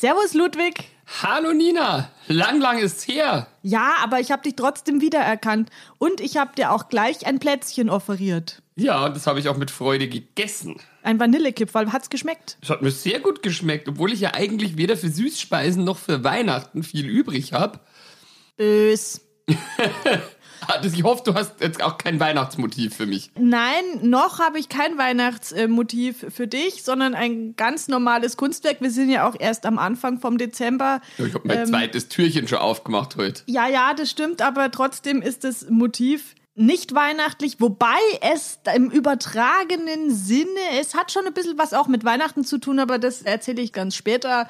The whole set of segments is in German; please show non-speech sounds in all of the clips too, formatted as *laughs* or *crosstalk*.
Servus Ludwig. Hallo Nina, lang, lang ist's her. Ja, aber ich habe dich trotzdem wiedererkannt und ich habe dir auch gleich ein Plätzchen offeriert. Ja, und das habe ich auch mit Freude gegessen. Ein Vanillekipferl, hat's geschmeckt? Es hat mir sehr gut geschmeckt, obwohl ich ja eigentlich weder für Süßspeisen noch für Weihnachten viel übrig habe. Bös. *laughs* *laughs* Ich hoffe, du hast jetzt auch kein Weihnachtsmotiv für mich. Nein, noch habe ich kein Weihnachtsmotiv für dich, sondern ein ganz normales Kunstwerk. Wir sind ja auch erst am Anfang vom Dezember. Ich habe mein Ähm, zweites Türchen schon aufgemacht heute. Ja, ja, das stimmt, aber trotzdem ist das Motiv nicht weihnachtlich, wobei es im übertragenen Sinne, es hat schon ein bisschen was auch mit Weihnachten zu tun, aber das erzähle ich ganz später.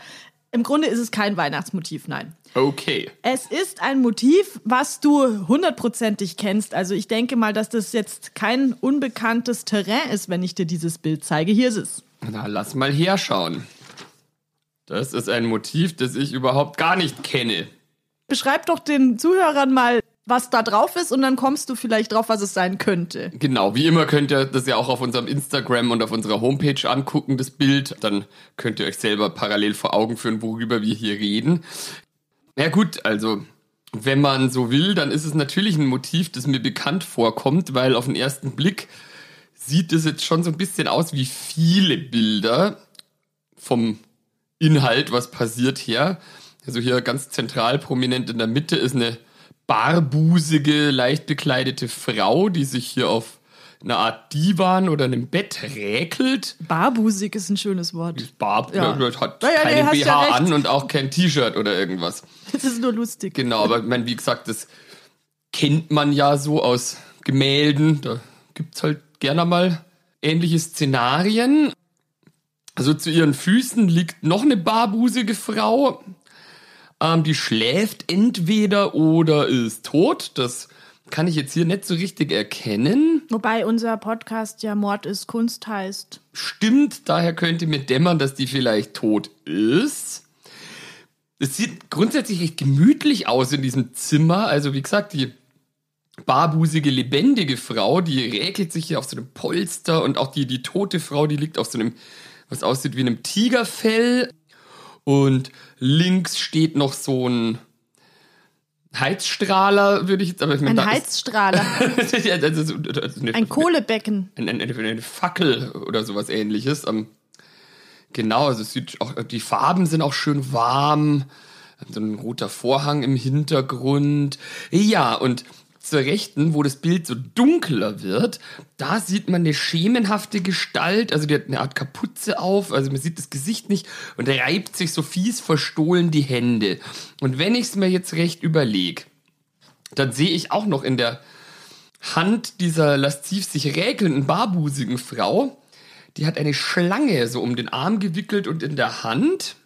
Im Grunde ist es kein Weihnachtsmotiv, nein. Okay. Es ist ein Motiv, was du hundertprozentig kennst. Also ich denke mal, dass das jetzt kein unbekanntes Terrain ist, wenn ich dir dieses Bild zeige. Hier ist es. Na, lass mal herschauen. Das ist ein Motiv, das ich überhaupt gar nicht kenne. Beschreib doch den Zuhörern mal, was da drauf ist und dann kommst du vielleicht drauf, was es sein könnte. Genau, wie immer könnt ihr das ja auch auf unserem Instagram und auf unserer Homepage angucken, das Bild. Dann könnt ihr euch selber parallel vor Augen führen, worüber wir hier reden. Ja gut, also wenn man so will, dann ist es natürlich ein Motiv, das mir bekannt vorkommt, weil auf den ersten Blick sieht es jetzt schon so ein bisschen aus wie viele Bilder vom Inhalt, was passiert her. Also hier ganz zentral prominent in der Mitte ist eine barbusige, leicht bekleidete Frau, die sich hier auf einer Art Divan oder einem Bett räkelt. Barbusig ist ein schönes Wort. Barb Ja. hat Ja, ja, keinen BH ja an und auch kein T-Shirt oder irgendwas. *laughs* Das ist nur lustig. Genau, aber ich meine, wie gesagt, das kennt man ja so aus Gemälden. Da gibt's halt gerne mal ähnliche Szenarien. Also zu ihren Füßen liegt noch eine barbusige Frau. Ähm, die schläft entweder oder ist tot. Das kann ich jetzt hier nicht so richtig erkennen. Wobei unser Podcast ja Mord ist Kunst heißt. Stimmt, daher könnte mir dämmern, dass die vielleicht tot ist. Es sieht grundsätzlich recht gemütlich aus in diesem Zimmer. Also wie gesagt, die barbusige, lebendige Frau, die räkelt sich hier auf so einem Polster und auch die, die tote Frau, die liegt auf so einem, was aussieht wie einem Tigerfell. Und links steht noch so ein Heizstrahler, würde ich jetzt, aber ich meine, Ein Heizstrahler, also so- eine- ein Kohlebecken. eine, eine, eine Fackel oder sowas ähnliches. Ähm, genau, also es sieht auch, die Farben sind auch schön warm. So ein roter Vorhang im Hintergrund. Ja, und zur Rechten, wo das Bild so dunkler wird, da sieht man eine schemenhafte Gestalt, also die hat eine Art Kapuze auf, also man sieht das Gesicht nicht und reibt sich so fies verstohlen die Hände. Und wenn ich es mir jetzt recht überlege, dann sehe ich auch noch in der Hand dieser lasziv sich räkelnden, barbusigen Frau, die hat eine Schlange so um den Arm gewickelt und in der Hand.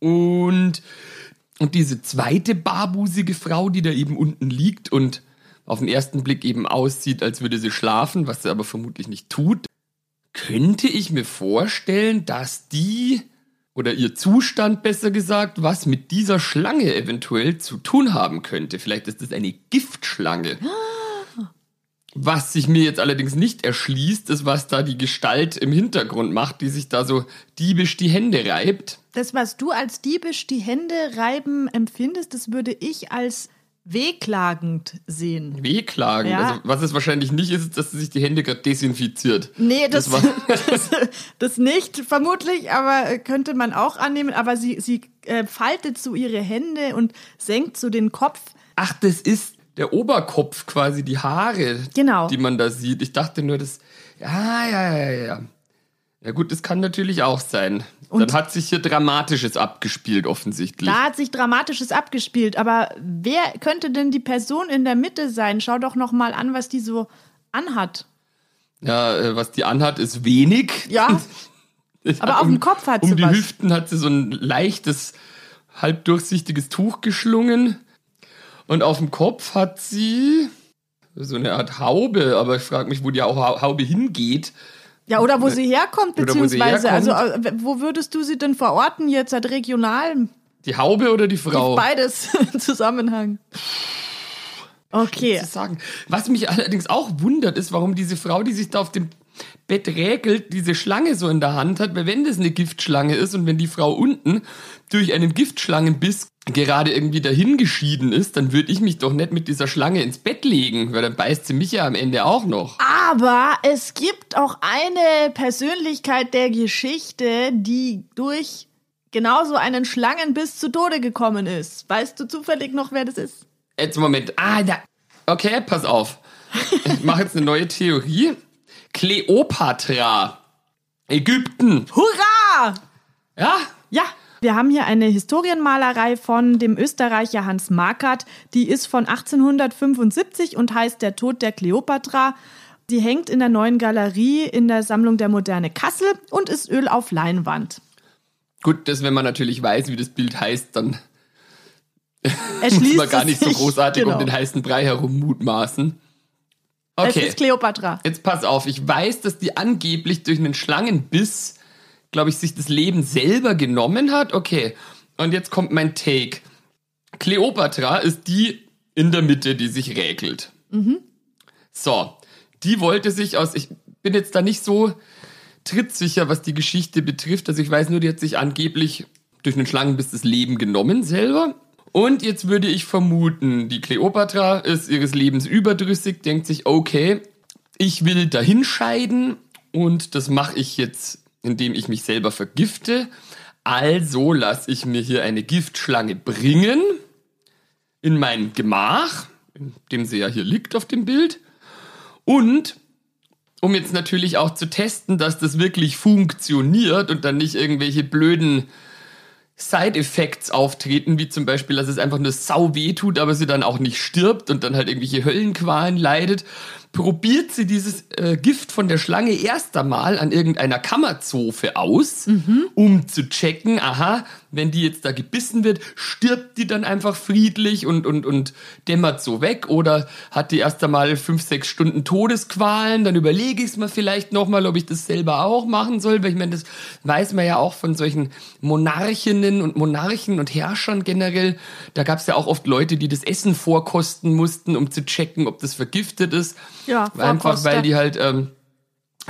Und, und diese zweite barbusige Frau, die da eben unten liegt und auf den ersten Blick eben aussieht, als würde sie schlafen, was sie aber vermutlich nicht tut, könnte ich mir vorstellen, dass die oder ihr Zustand besser gesagt, was mit dieser Schlange eventuell zu tun haben könnte. Vielleicht ist es eine Giftschlange. Was sich mir jetzt allerdings nicht erschließt, ist, was da die Gestalt im Hintergrund macht, die sich da so diebisch die Hände reibt. Das, was du als diebisch die Hände reiben empfindest, das würde ich als wehklagend sehen. Wehklagen. Ja. Also, was es wahrscheinlich nicht ist, ist, dass sie sich die Hände gerade desinfiziert. Nee, das, war- *laughs* das, das nicht, vermutlich, aber äh, könnte man auch annehmen. Aber sie, sie äh, faltet so ihre Hände und senkt so den Kopf. Ach, das ist der Oberkopf quasi, die Haare, Genau. die man da sieht. Ich dachte nur, das. Ja, ja, ja, ja. Ja gut, das kann natürlich auch sein. Und- Dann hat sich hier Dramatisches abgespielt, offensichtlich. Da hat sich Dramatisches abgespielt. Aber wer könnte denn die Person in der Mitte sein? Schau doch noch mal an, was die so anhat. Ja, äh, was die anhat, ist wenig. Ja, *laughs* Aber auf dem Kopf hat um sie die was. Hüften hat sie so ein leichtes, halbdurchsichtiges Tuch geschlungen. Und auf dem Kopf hat sie so eine Art Haube, aber ich frage mich, wo die Hau- Haube hingeht. Ja, oder wo sie herkommt, Oder wo sie beziehungsweise, herkommt. also wo würdest du sie denn verorten jetzt halt regional? Die Haube oder die Frau? Beides im *laughs* Zusammenhang. Okay. zu sagen. Was mich allerdings auch wundert, ist, warum diese Frau, die sich da auf dem Bett räkelt, diese Schlange so in der Hand hat, weil wenn das eine Giftschlange ist und wenn die Frau unten durch einen Giftschlangenbiss gerade irgendwie dahin geschieden ist, dann würde ich mich doch nicht mit dieser Schlange ins Bett legen, weil dann beißt sie mich ja am Ende auch noch. Aber es gibt auch eine Persönlichkeit der Geschichte, die durch genauso einen Schlangenbiss zu Tode gekommen ist. Weißt du zufällig noch, wer das ist? Jetzt Moment. Ah, da. Okay, pass auf. Ich mache jetzt eine neue Theorie. Kleopatra. Ägypten. Hurra! Ja? Ja, wir haben hier eine Historienmalerei von dem Österreicher Hans Markert. Die ist von 1875 und heißt Der Tod der Kleopatra. Die hängt in der neuen Galerie in der Sammlung der Moderne Kassel und ist Öl auf Leinwand. Gut, das, wenn man natürlich weiß, wie das Bild heißt, dann *laughs* muss man gar es nicht so großartig Genau. um den heißen Brei herum mutmaßen. Es Okay, ist Kleopatra. jetzt pass auf. Ich weiß, dass die angeblich durch einen Schlangenbiss, glaube ich, sich das Leben selber genommen hat. Okay, und jetzt kommt mein Take. Kleopatra ist die in der Mitte, die sich räkelt. So, die wollte sich aus, ich bin jetzt da nicht so trittsicher, was die Geschichte betrifft. Also ich weiß nur, die hat sich angeblich durch einen Schlangenbiss das Leben genommen selber. Und jetzt würde ich vermuten, die Kleopatra ist ihres Lebens überdrüssig, denkt sich, okay, ich will dahin scheiden und das mache ich jetzt, indem ich mich selber vergifte. Also lasse ich mir hier eine Giftschlange bringen in mein Gemach, in dem sie ja hier liegt auf dem Bild. Und um jetzt natürlich auch zu testen, dass das wirklich funktioniert und dann nicht irgendwelche blöden Side-Effects auftreten, wie zum Beispiel, dass es einfach nur sau weh tut, aber sie dann auch nicht stirbt und dann halt irgendwelche Höllenqualen leidet, probiert sie dieses äh, Gift von der Schlange erst einmal an irgendeiner Kammerzofe aus, um zu checken, aha, wenn die jetzt da gebissen wird, stirbt die dann einfach friedlich und, und, und dämmert so weg oder hat die erst einmal fünf, sechs Stunden Todesqualen, dann überlege ich es mir vielleicht nochmal, ob ich das selber auch machen soll, weil ich meine, das weiß man ja auch von solchen Monarchinnen und Monarchen und Herrschern generell. Da gab es ja auch oft Leute, die das Essen vorkosten mussten, um zu checken, ob das vergiftet ist. Ja, Einfach weil die halt ähm,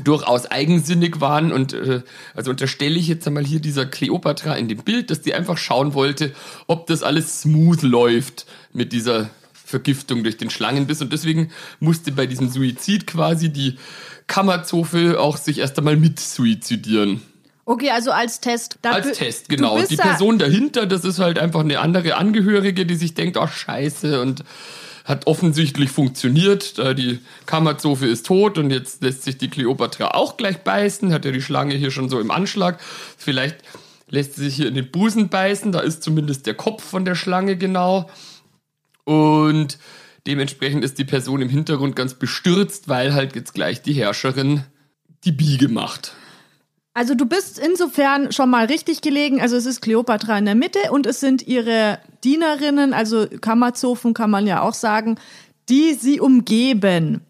durchaus eigensinnig waren und äh, also unterstelle ich jetzt einmal hier dieser Kleopatra in dem Bild, dass die einfach schauen wollte, ob das alles smooth läuft mit dieser Vergiftung durch den Schlangenbiss und deswegen musste bei diesem Suizid quasi die Kammerzofe auch sich erst einmal mit suizidieren. Okay, also als Test. Da Als Test, genau. Die Person dahinter, das ist halt einfach eine andere Angehörige, die sich denkt, ach scheiße und hat offensichtlich funktioniert. Die Kammerzofe ist tot und jetzt lässt sich die Kleopatra auch gleich beißen. Hat ja die Schlange hier schon so im Anschlag. Vielleicht lässt sie sich hier in den Busen beißen. Da ist zumindest der Kopf von der Schlange genau. Und dementsprechend ist die Person im Hintergrund ganz bestürzt, weil halt jetzt gleich die Herrscherin die Biege macht. Also du bist insofern schon mal richtig gelegen. Also es ist Kleopatra in der Mitte und es sind ihre Dienerinnen, also Kammerzofen kann man ja auch sagen, die sie umgeben.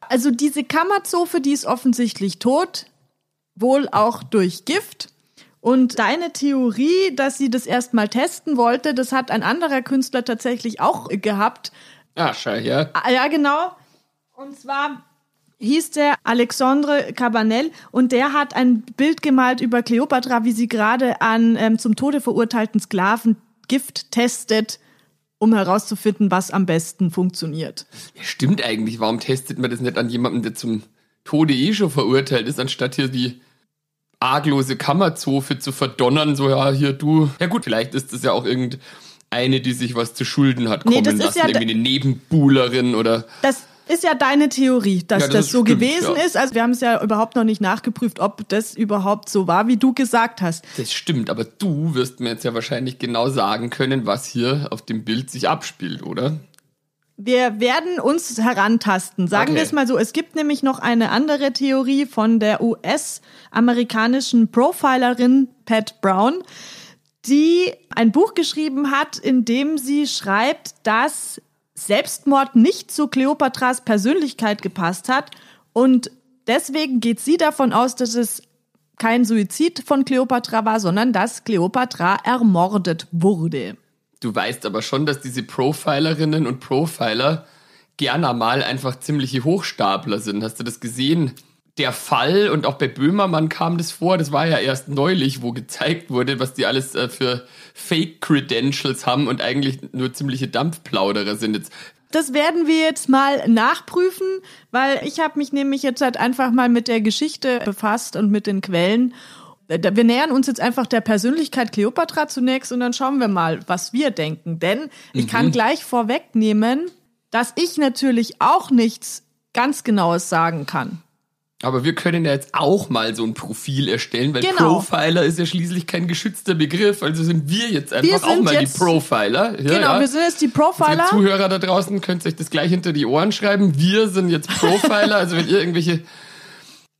Also diese Kammerzofe, die ist offensichtlich tot, wohl auch durch Gift. Und deine Theorie, dass sie das erstmal testen wollte, das hat ein anderer Künstler tatsächlich auch gehabt. Ah, her. Ah, Ja, genau. Und zwar hieß der Alexandre Cabanel und der hat ein Bild gemalt über Kleopatra, wie sie gerade an ähm, zum Tode verurteilten Sklaven Gift testet, um herauszufinden, was am besten funktioniert. Ja, stimmt eigentlich. Warum testet man das nicht an jemanden, der zum Tode eh schon verurteilt ist, anstatt hier die arglose Kammerzofe zu verdonnern? So, ja, hier du. Ja gut, vielleicht ist das ja auch irgendeine, die sich was zu Schulden hat Nee, kommen das ist lassen. ja Irgendwie eine Nebenbuhlerin oder. Das ist ja deine Theorie, dass Ja, das, das so stimmt, gewesen ja. ist. Also wir haben es ja überhaupt noch nicht nachgeprüft, ob das überhaupt so war, wie du gesagt hast. Das stimmt, aber du wirst mir jetzt ja wahrscheinlich genau sagen können, was hier auf dem Bild sich abspielt, oder? Wir werden uns herantasten. Sagen Okay. wir es mal so. Es gibt nämlich noch eine andere Theorie von der US-amerikanischen Profilerin Pat Brown, die ein Buch geschrieben hat, in dem sie schreibt, dass Selbstmord nicht zu Kleopatras Persönlichkeit gepasst hat und deswegen geht sie davon aus, dass es kein Suizid von Kleopatra war, sondern dass Kleopatra ermordet wurde. Du weißt aber schon, dass diese Profilerinnen und Profiler gerne mal einfach ziemliche Hochstapler sind. Hast du das gesehen? Der Fall, und auch bei Böhmermann kam das vor, das war ja erst neulich, wo gezeigt wurde, was die alles äh, für Fake-Credentials haben und eigentlich nur ziemliche Dampfplauderer sind. Jetzt Das werden wir jetzt mal nachprüfen, weil ich habe mich nämlich jetzt halt einfach mal mit der Geschichte befasst und mit den Quellen. Äh, Wir nähern uns jetzt einfach der Persönlichkeit Kleopatra zunächst und dann schauen wir mal, was wir denken. Denn ich kann gleich vorwegnehmen, dass ich natürlich auch nichts ganz Genaues sagen kann. Aber wir können ja jetzt auch mal so ein Profil erstellen, weil Genau. Profiler ist ja schließlich kein geschützter Begriff. Also sind wir jetzt einfach auch sind mal die Profiler. Ja, genau, ja. wir sind jetzt die Also Profiler. ihr Zuhörer da draußen könnt euch das gleich hinter die Ohren schreiben. Wir sind jetzt Profiler. also wenn ihr irgendwelche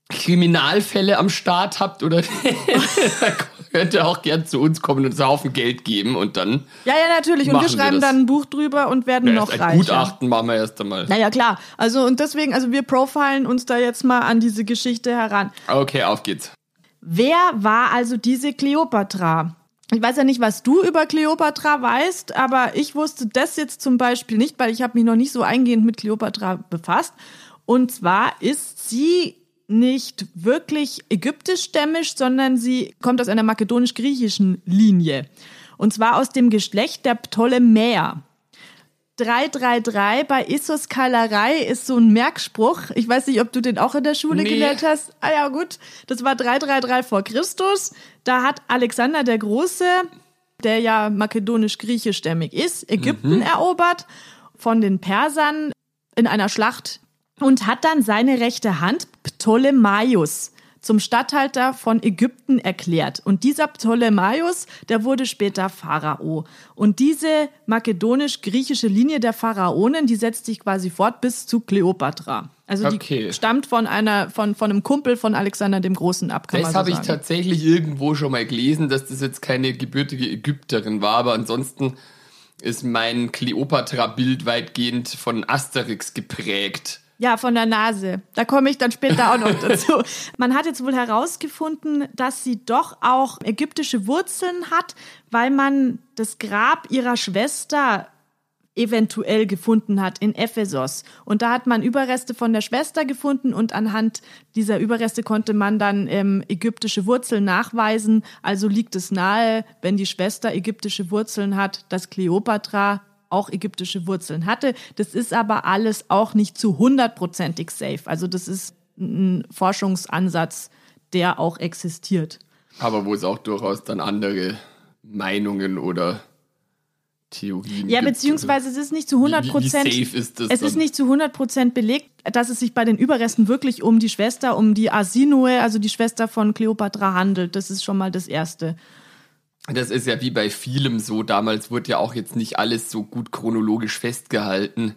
Kriminalfälle am Start habt oder *laughs* könnt ihr auch gern zu uns kommen und uns einen Haufen Geld geben und dann Ja, ja, natürlich. Und wir wir schreiben das. dann ein Buch drüber und werden ja, noch erst ein reicher. Gutachten machen wir erst einmal. Naja, klar. Also, und deswegen, also wir profilen uns da jetzt mal an diese Geschichte heran. Okay, auf geht's. Wer war also diese Kleopatra? Ich weiß ja nicht, was du über Kleopatra weißt, aber ich wusste das jetzt zum Beispiel nicht, weil ich habe mich noch nicht so eingehend mit Kleopatra befasst. Und zwar ist sie nicht wirklich ägyptischstämmig, sondern sie kommt aus einer makedonisch-griechischen Linie. Und zwar aus dem Geschlecht der Ptolemäer. 333 bei Issos Kalerei ist so ein Merkspruch. Ich weiß nicht, ob du den auch in der Schule Nee. gelernt hast. Ah ja, gut. Das war 333 vor Christus. Da hat Alexander der Große, der ja makedonisch-griechischstämmig ist, Ägypten erobert von den Persern in einer Schlacht und hat dann seine rechte Hand Ptolemaios zum Statthalter von Ägypten erklärt. Und dieser Ptolemaios, der wurde später Pharao. Und diese makedonisch-griechische Linie der Pharaonen, die setzt sich quasi fort bis zu Kleopatra. Also die Okay. stammt von einer, von, von einem Kumpel von Alexander dem Großen ab, kann Das so habe ich tatsächlich irgendwo schon mal gelesen, dass das jetzt keine gebürtige Ägypterin war, aber ansonsten ist mein Kleopatra-Bild weitgehend von Asterix geprägt. Ja, von der Nase. Da komme ich dann später auch noch *laughs* dazu. Man hat jetzt wohl herausgefunden, dass sie doch auch ägyptische Wurzeln hat, weil man das Grab ihrer Schwester eventuell gefunden hat in Ephesos. Und da hat man Überreste von der Schwester gefunden und anhand dieser Überreste konnte man dann ähm, ägyptische Wurzeln nachweisen. Also liegt es nahe, wenn die Schwester ägyptische Wurzeln hat, dass Kleopatra auch ägyptische Wurzeln hatte. Das ist aber alles auch nicht zu hundertprozentig safe. Also das ist ein Forschungsansatz, der auch existiert. Aber wo es auch durchaus dann andere Meinungen oder Theorien Ja, beziehungsweise es ist nicht zu 100 Wie- wie Prozent. safe ist das Es ist dann? nicht zu 100 Prozent belegt, dass es sich bei den Überresten wirklich um die Schwester, um die Arsinoe, also die Schwester von Kleopatra handelt. Das ist schon mal das Erste. Das ist ja wie bei vielem so. Damals wurde ja auch jetzt nicht alles so gut chronologisch festgehalten,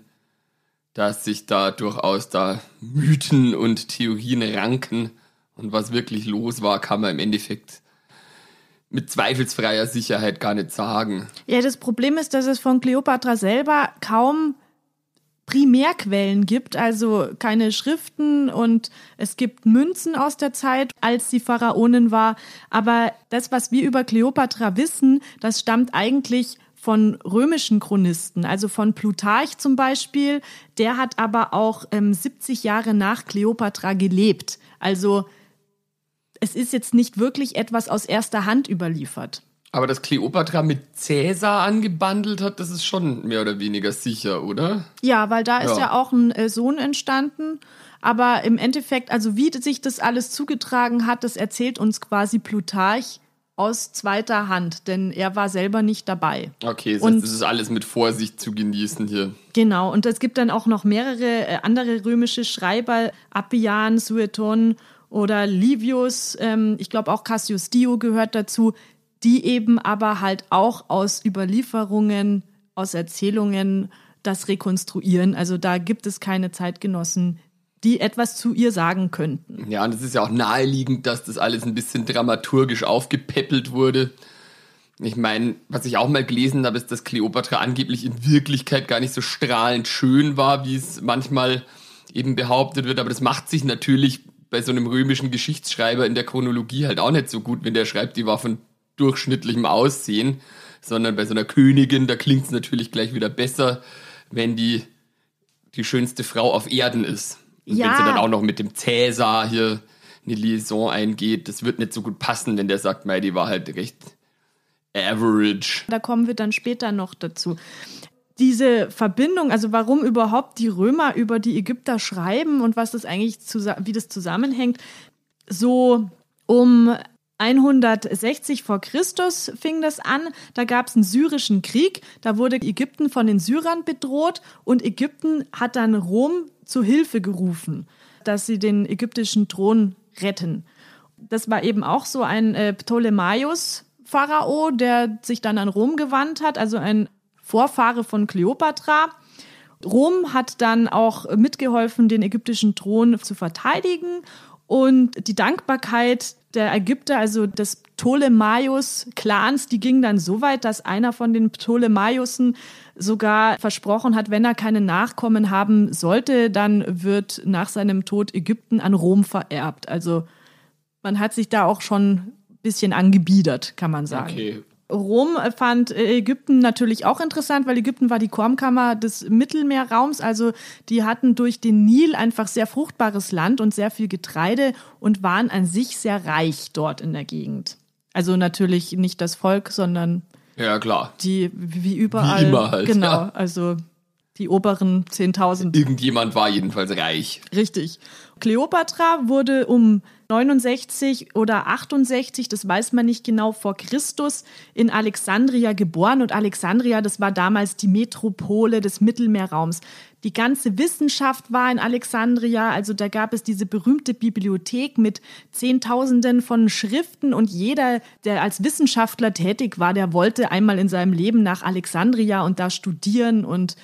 dass sich da durchaus da Mythen und Theorien ranken. Und was wirklich los war, kann man im Endeffekt mit zweifelsfreier Sicherheit gar nicht sagen. Ja, das Problem ist, dass es von Kleopatra selber kaum Primärquellen gibt, also keine Schriften und es gibt Münzen aus der Zeit, als sie Pharaonin war. Aber das, was wir über Kleopatra wissen, das stammt eigentlich von römischen Chronisten, also von Plutarch zum Beispiel. Der hat aber auch ähm, 70 Jahre nach Kleopatra gelebt. Also es ist jetzt nicht wirklich etwas aus erster Hand überliefert. Aber dass Kleopatra mit Cäsar angebandelt hat, das ist schon mehr oder weniger sicher, oder? Ja, weil da ist Ja. auch ein äh, Sohn entstanden. Aber im Endeffekt, also wie sich das alles zugetragen hat, das erzählt uns quasi Plutarch aus zweiter Hand, denn er war selber nicht dabei. Okay, das, Und- heißt, das ist alles mit Vorsicht zu genießen hier. Genau, und es gibt dann auch noch mehrere äh, andere römische Schreiber, Appian, Sueton oder Livius, ähm, ich glaube auch Cassius Dio gehört dazu, die eben aber halt auch aus Überlieferungen, aus Erzählungen das rekonstruieren. Also da gibt es keine Zeitgenossen, die etwas zu ihr sagen könnten. Ja, und es ist ja auch naheliegend, dass das alles ein bisschen dramaturgisch aufgepäppelt wurde. Ich meine, was ich auch mal gelesen habe, ist, dass Kleopatra angeblich in Wirklichkeit gar nicht so strahlend schön war, wie es manchmal eben behauptet wird. Aber das macht sich natürlich bei so einem römischen Geschichtsschreiber in der Chronologie halt auch nicht so gut, wenn der schreibt, die war von durchschnittlichem Aussehen, sondern bei so einer Königin, da klingt es natürlich gleich wieder besser, wenn die die schönste Frau auf Erden ist. Und Ja. wenn sie dann auch noch mit dem Cäsar hier eine Liaison eingeht, das wird nicht so gut passen, wenn der sagt, mei, die war halt recht average. Da kommen wir dann später noch dazu. Diese Verbindung, also warum überhaupt die Römer über die Ägypter schreiben und was das eigentlich, wie das zusammenhängt, so um 160 vor Christus fing das an. Da gab es einen syrischen Krieg. Da wurde Ägypten von den Syrern bedroht und Ägypten hat dann Rom zu Hilfe gerufen, dass sie den ägyptischen Thron retten. Das war eben auch so ein äh, Ptolemaios Pharao, der sich dann an Rom gewandt hat, also ein Vorfahre von Kleopatra. Rom hat dann auch mitgeholfen, den ägyptischen Thron zu verteidigen. Und die Dankbarkeit der Ägypter, also des Ptolemaios-Clans, die ging dann so weit, dass einer von den Ptolemaiusen sogar versprochen hat, wenn er keine Nachkommen haben sollte, dann wird nach seinem Tod Ägypten an Rom vererbt. Also man hat sich da auch schon ein bisschen angebiedert, kann man sagen. Okay. Rom fand äh, Ägypten natürlich auch interessant, weil Ägypten war die Kornkammer des Mittelmeerraums. Also die hatten durch den Nil einfach sehr fruchtbares Land und sehr viel Getreide und waren an sich sehr reich dort in der Gegend. Also natürlich nicht das Volk, sondern Ja, klar. die, wie überall. Wie immer halt, Genau, ja. also die oberen 10.000. Irgendjemand war jedenfalls reich. Richtig. Kleopatra wurde um 69 oder 68, das weiß man nicht genau, vor Christus in Alexandria geboren. Und Alexandria, das war damals die Metropole des Mittelmeerraums. Die ganze Wissenschaft war in Alexandria, also da gab es diese berühmte Bibliothek mit Zehntausenden von Schriften und jeder, der als Wissenschaftler tätig war, der wollte einmal in seinem Leben nach Alexandria und da studieren und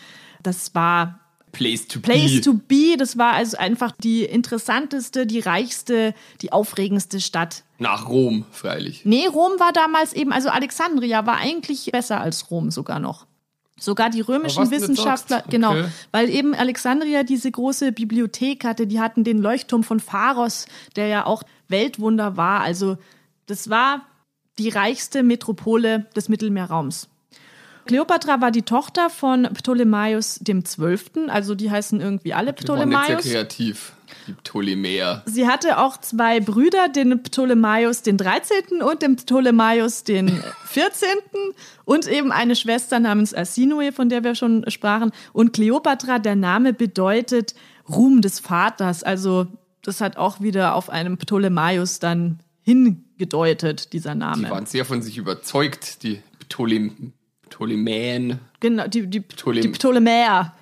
das war Place to Place be. to be, das war also einfach die interessanteste, die reichste, die aufregendste Stadt. Nach Rom, freilich. Nee, Rom war damals eben, also Alexandria war eigentlich besser als Rom sogar noch. Sogar die römischen Wissenschaftler, sagst, genau, okay. weil eben Alexandria diese große Bibliothek hatte, die hatten den Leuchtturm von Pharos, der ja auch Weltwunder war. Also das war die reichste Metropole des Mittelmeerraums. Kleopatra war die Tochter von Ptolemaios dem Zwölften, also die heißen irgendwie alle Die waren sehr Ptolemaios. kreativ, die Ptolemäer. Sie hatte auch zwei Brüder, den Ptolemaios den 13. und den Ptolemaios den *laughs* 14. und eben eine Schwester namens Arsinoe, von der wir schon sprachen. Und Kleopatra, der Name bedeutet Ruhm des Vaters. Also das hat auch wieder auf einem Ptolemaios dann hingedeutet, dieser Die Name. waren sehr von sich überzeugt, die Ptolem Ptolemäen. Genau, die, die, Ptolem- die Ptolemäer.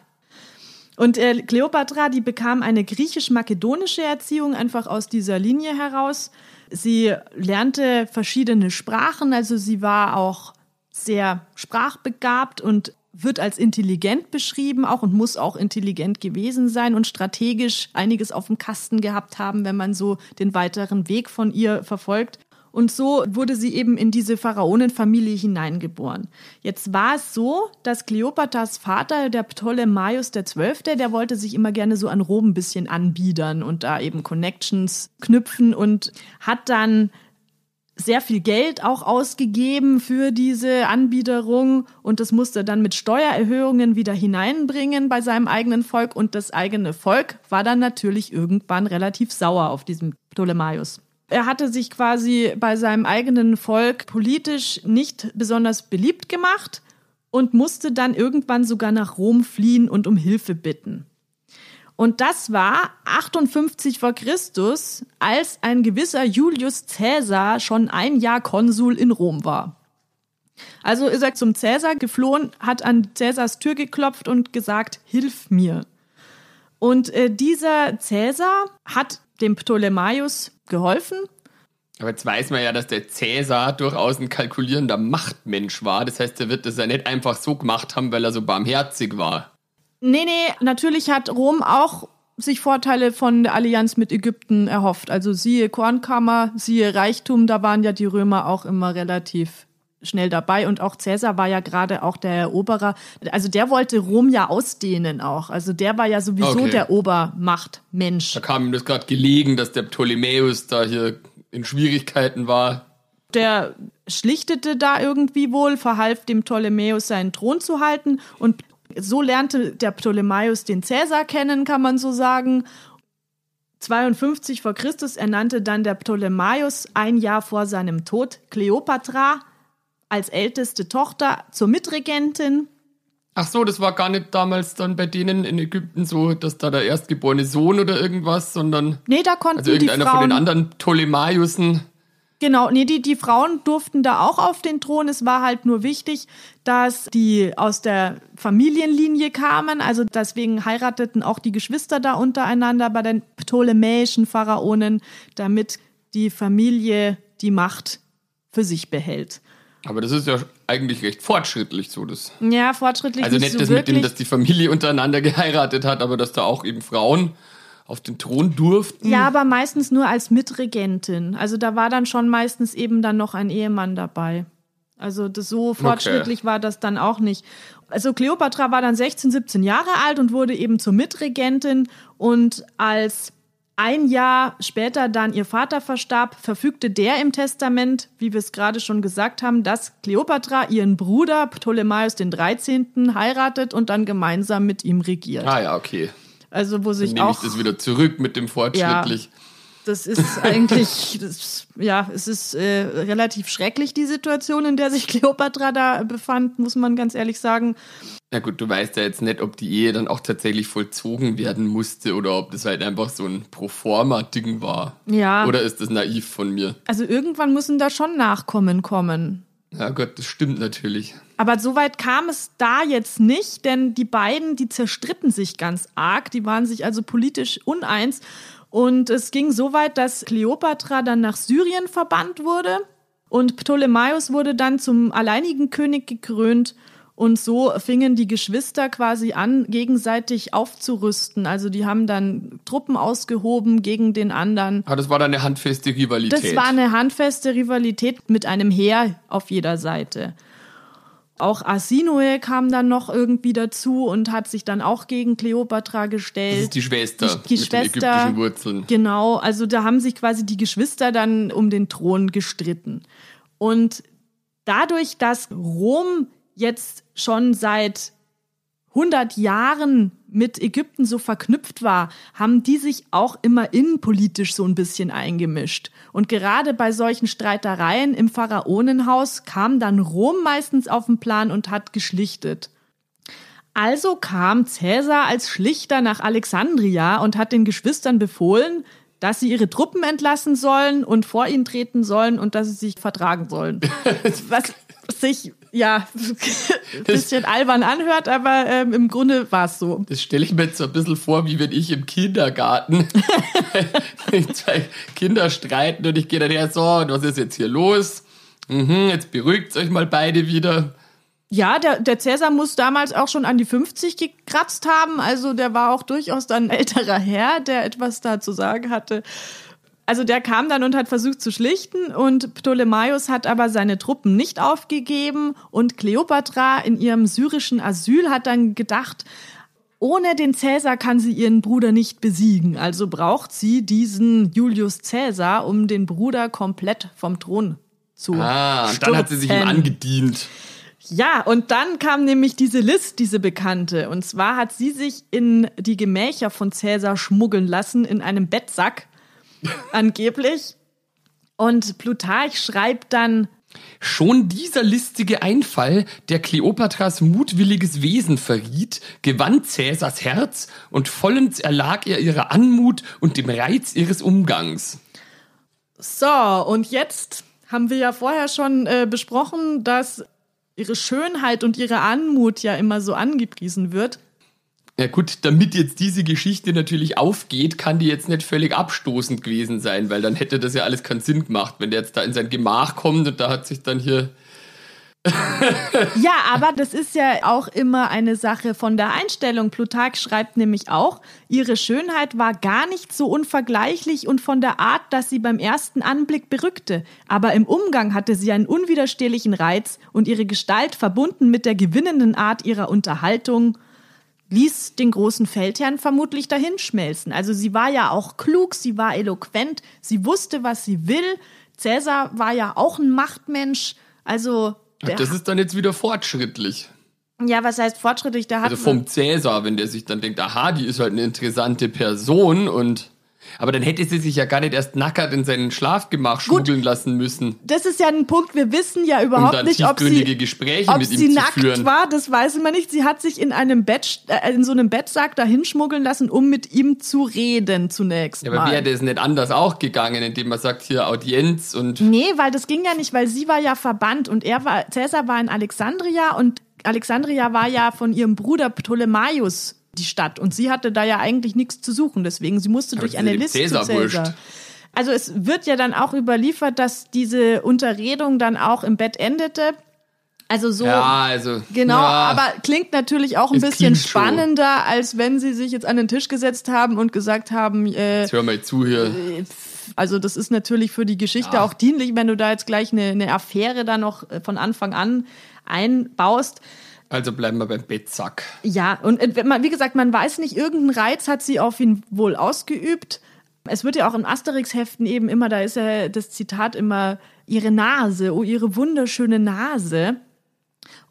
Und äh, Kleopatra, die bekam eine griechisch-makedonische Erziehung einfach aus dieser Linie heraus. Sie lernte verschiedene Sprachen, also sie war auch sehr sprachbegabt und wird als intelligent beschrieben auch und muss auch intelligent gewesen sein und strategisch einiges auf dem Kasten gehabt haben, wenn man so den weiteren Weg von ihr verfolgt. Und so wurde sie eben in diese Pharaonenfamilie hineingeboren. Jetzt war es so, dass Kleopatras Vater, der Ptolemaios XII., der wollte sich immer gerne so an Rom ein bisschen anbiedern und da eben Connections knüpfen und hat dann sehr viel Geld auch ausgegeben für diese Anbiederung und das musste dann mit Steuererhöhungen wieder hineinbringen bei seinem eigenen Volk und das eigene Volk war dann natürlich irgendwann relativ sauer auf diesem Ptolemaios. Er hatte sich quasi bei seinem eigenen Volk politisch nicht besonders beliebt gemacht und musste dann irgendwann sogar nach Rom fliehen und um Hilfe bitten. Und das war 58 vor Christus, als ein gewisser Julius Caesar schon ein Jahr Konsul in Rom war. Also ist er zum Caesar geflohen, hat an Caesars Tür geklopft und gesagt, hilf mir. Und äh, dieser Caesar hat dem Ptolemaios geholfen. Aber jetzt weiß man ja, dass der Cäsar durchaus ein kalkulierender Machtmensch war. Das heißt, er wird das ja nicht einfach so gemacht haben, weil er so barmherzig war. Nee, nee, natürlich hat Rom auch sich Vorteile von der Allianz mit Ägypten erhofft. Also siehe Kornkammer, siehe Reichtum, da waren ja die Römer auch immer relativ schnell dabei und auch Cäsar war ja gerade auch der Eroberer. Also der wollte Rom ja ausdehnen auch. Also der war ja sowieso Okay. der Obermachtmensch. Da kam ihm das gerade gelegen, dass der Ptolemäus da hier in Schwierigkeiten war. Der schlichtete da irgendwie wohl, verhalf dem Ptolemäus seinen Thron zu halten und so lernte der Ptolemäus den Cäsar kennen, kann man so sagen. 52 vor Christus ernannte dann der Ptolemäus ein Jahr vor seinem Tod Kleopatra als älteste Tochter zur Mitregentin. Ach so, das war gar nicht damals dann bei denen in Ägypten so, dass da der erstgeborene Sohn oder irgendwas, sondern Nee, da konnten also die irgendeiner Frauen von den anderen Ptolemaiusen. Genau, nee, die, die Frauen durften da auch auf den Thron. Es war halt nur wichtig, dass die aus der Familienlinie kamen. Also deswegen heirateten auch die Geschwister da untereinander bei den ptolemäischen Pharaonen, damit die Familie die Macht für sich behält. Aber das ist ja eigentlich recht fortschrittlich so. Das. Ja, fortschrittlich Also nicht so das mit wirklich. dem, dass die Familie untereinander geheiratet hat, aber dass da auch eben Frauen auf den Thron durften. ja, aber meistens nur als Mitregentin. Also da war dann schon meistens eben dann noch ein Ehemann dabei. Also das, so fortschrittlich war das dann auch nicht. Also Kleopatra war dann 16, 17 Jahre alt und wurde eben zur Mitregentin und als ein Jahr später dann ihr Vater verstarb, verfügte der im Testament, wie wir es gerade schon gesagt haben, dass Kleopatra ihren Bruder den 13. heiratet und dann gemeinsam mit ihm regiert. Ah ja, okay. Also wo Dann sich nehme ich auch das wieder zurück mit dem fortschrittlich. Das ist *laughs* eigentlich, das, ja, es ist äh, relativ schrecklich, die Situation, in der sich Kleopatra da befand, muss man ganz ehrlich sagen. Na gut, du weißt ja jetzt nicht, ob die Ehe dann auch tatsächlich vollzogen werden musste oder ob das halt einfach so ein Proforma-Ding war. Ja. Oder ist das naiv von mir? Also irgendwann müssen da schon Nachkommen kommen. Ja Gott, das stimmt natürlich. Aber so weit kam es da jetzt nicht, denn die beiden, die zerstritten sich ganz arg, die waren sich also politisch uneins. Und es ging so weit, dass Kleopatra dann nach Syrien verbannt wurde und Ptolemäus wurde dann zum alleinigen König gekrönt. Und so fingen die Geschwister quasi an, gegenseitig aufzurüsten. Also die haben dann Truppen ausgehoben gegen den anderen. Aber das war dann eine handfeste Rivalität. Das war eine handfeste Rivalität mit einem Heer auf jeder Seite. Auch Arsinoe kam dann noch irgendwie dazu und hat sich dann auch gegen Kleopatra gestellt. das ist die Schwester Die- die mit Schwester- den ägyptischen Wurzeln. Genau, also da haben sich quasi die Geschwister dann um den Thron gestritten. Und dadurch, dass Rom jetzt schon seit 100 Jahren mit Ägypten so verknüpft war, haben die sich auch immer innenpolitisch so ein bisschen eingemischt. Und gerade bei solchen Streitereien im Pharaonenhaus kam dann Rom meistens auf den Plan und hat geschlichtet. Also kam Cäsar als Schlichter nach Alexandria und hat den Geschwistern befohlen, dass sie ihre Truppen entlassen sollen und vor ihn treten sollen und dass sie sich vertragen sollen. *laughs* Was sich ja ein bisschen albern anhört, aber ähm, im Grunde war es so. Das stelle ich mir jetzt so ein bisschen vor, wie wenn ich im Kindergarten *laughs* zwei Kinder streiten und ich gehe dann her, so, und was ist jetzt hier los? Mhm, jetzt beruhigt euch mal beide wieder. Ja, der, der Cäsar muss damals auch schon an die 50 gekratzt haben. Also der war auch durchaus dann ein älterer Herr, der etwas da zu sagen hatte. Also der kam dann und hat versucht zu schlichten und Ptolemäus hat aber seine Truppen nicht aufgegeben und Kleopatra in ihrem syrischen Asyl hat dann gedacht, ohne den Cäsar kann sie ihren Bruder nicht besiegen. Also braucht sie diesen Julius Cäsar, um den Bruder komplett vom Thron zu Ah, und dann hat sie sich ihm stürzen. angedient. Ja, und dann kam nämlich diese List, diese Bekannte. Und zwar hat sie sich in die Gemächer von Cäsar schmuggeln lassen, in einem Bettsack, *laughs* angeblich. Und Plutarch schreibt dann, Schon dieser listige Einfall, der Kleopatras mutwilliges Wesen verriet, gewann Cäsars Herz und vollends erlag er ihrer Anmut und dem Reiz ihres Umgangs. so, und jetzt haben wir ja vorher schon äh, besprochen, dass ihre Schönheit und ihre Anmut ja immer so angepriesen wird. Ja gut, damit jetzt diese Geschichte natürlich aufgeht, kann die jetzt nicht völlig abstoßend gewesen sein, weil dann hätte das ja alles keinen Sinn gemacht, wenn der jetzt da in sein Gemach kommt und da hat sich dann hier *laughs* ja, aber das ist ja auch immer eine Sache von der Einstellung. Plutarch schreibt nämlich auch, ihre Schönheit war gar nicht so unvergleichlich und von der Art, dass sie beim ersten Anblick berückte. Aber im Umgang hatte sie einen unwiderstehlichen Reiz und ihre Gestalt verbunden mit der gewinnenden Art ihrer Unterhaltung ließ den großen Feldherrn vermutlich dahinschmelzen. Also sie war ja auch klug, sie war eloquent, sie wusste, was sie will. Cäsar war ja auch ein Machtmensch. Also das ist dann jetzt wieder fortschrittlich. Ja, was heißt fortschrittlich? Da hat also vom Cäsar, wenn der sich dann denkt, aha, die ist halt eine interessante Person und aber dann hätte sie sich ja gar nicht erst nackert in seinen Schlafgemach schmuggeln lassen müssen. Das ist ja ein Punkt, wir wissen ja überhaupt um nicht, ob sie, Gespräche ob sie nackt führen. war, das weiß man nicht. Sie hat sich in einem Bett, äh, in so einem Bettsack dahin schmuggeln lassen, um mit ihm zu reden zunächst Ja, aber mal. wäre das nicht anders auch gegangen, indem man sagt, hier Audienz und Nee, weil das ging ja nicht, weil sie war ja verbannt und er war, Cäsar war in Alexandria und Alexandria war ja von ihrem Bruder Ptolemaios die Stadt und sie hatte da ja eigentlich nichts zu suchen, deswegen sie musste durch das eine Liste Cäsar zu Cäsar. wurscht. Also es wird ja dann auch überliefert, dass diese Unterredung dann auch im Bett endete. Also so ja, also Genau, ja, aber klingt natürlich auch ein bisschen spannender, als wenn sie sich jetzt an den Tisch gesetzt haben und gesagt haben, äh, jetzt hör mal zu hier. also das ist natürlich für die Geschichte Ja. auch dienlich, wenn du da jetzt gleich eine, eine Affäre da noch äh, von Anfang an einbaust. Also bleiben wir beim Bettsack. Ja, und äh, wie gesagt, man weiß nicht, irgendeinen Reiz hat sie auf ihn wohl ausgeübt. Es wird ja auch in Asterix-Heften eben immer, da ist ja das Zitat immer, ihre Nase, oh, ihre wunderschöne Nase.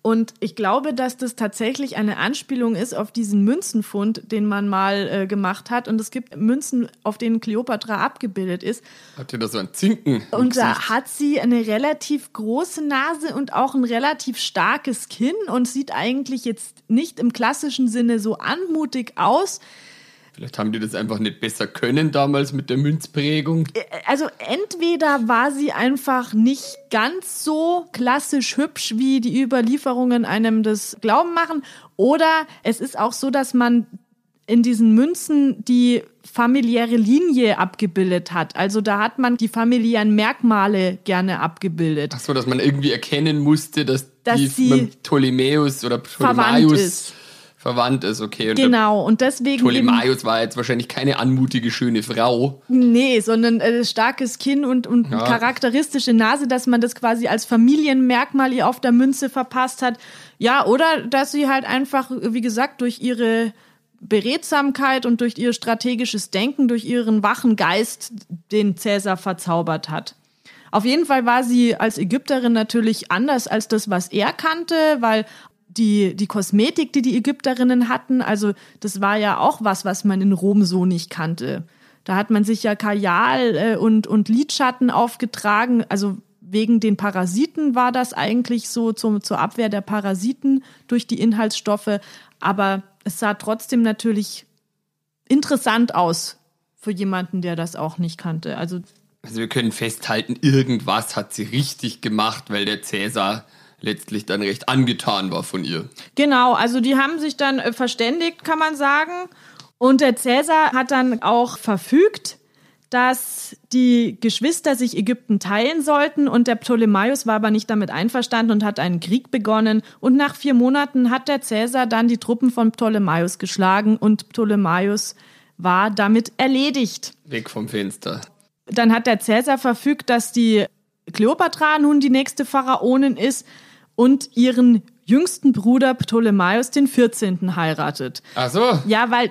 Und ich glaube, dass das tatsächlich eine Anspielung ist auf diesen Münzenfund, den man mal äh, gemacht hat. Und es gibt Münzen, auf denen Kleopatra abgebildet ist. Hat ihr da so ein Zinken? Und da hat sie eine relativ große Nase und auch ein relativ starkes Kinn und sieht eigentlich jetzt nicht im klassischen Sinne so anmutig aus. Vielleicht haben die das einfach nicht besser können damals mit der Münzprägung. Also entweder war sie einfach nicht ganz so klassisch hübsch, wie die Überlieferungen einem das Glauben machen, oder es ist auch so, dass man in diesen Münzen die familiäre Linie abgebildet hat. Also da hat man die familiären Merkmale gerne abgebildet. Ach so, dass man irgendwie erkennen musste, dass, Dass die Ptolemäus oder ist. Verwandt ist. Okay, und Genau, und deswegen Ptolemaios war jetzt wahrscheinlich keine anmutige, schöne Frau. nee, sondern äh, starkes Kinn und, und Ja. charakteristische Nase, dass man das quasi als Familienmerkmal ihr auf der Münze verpasst hat. Ja, oder dass sie halt einfach, wie gesagt, durch ihre Beredsamkeit und durch ihr strategisches Denken, durch ihren wachen Geist den Cäsar verzaubert hat. Auf jeden Fall war sie als Ägypterin natürlich anders als das, was er kannte, weil die, die Kosmetik, die die Ägypterinnen hatten, also das war ja auch was, was man in Rom so nicht kannte. Da hat man sich ja Kajal äh, und, und Lidschatten aufgetragen, also wegen den Parasiten war das eigentlich so zum, zur Abwehr der Parasiten durch die Inhaltsstoffe, aber es sah trotzdem natürlich interessant aus für jemanden, der das auch nicht kannte. Also Also wir können festhalten, irgendwas hat sie richtig gemacht, weil der Cäsar letztlich dann recht angetan war von ihr. Genau, also die haben sich dann äh, verständigt, kann man sagen. Und der Cäsar hat dann auch verfügt, dass die Geschwister sich Ägypten teilen sollten und der Ptolemaios war aber nicht damit einverstanden und hat einen Krieg begonnen und nach vier Monaten hat der Cäsar dann die Truppen von Ptolemaios geschlagen und Ptolemaios war damit erledigt. Weg vom Fenster. Dann hat der Cäsar verfügt, dass die Kleopatra nun die nächste Pharaonin ist und ihren jüngsten Bruder Ptolemaios den 14. heiratet. Ach so. Ja, weil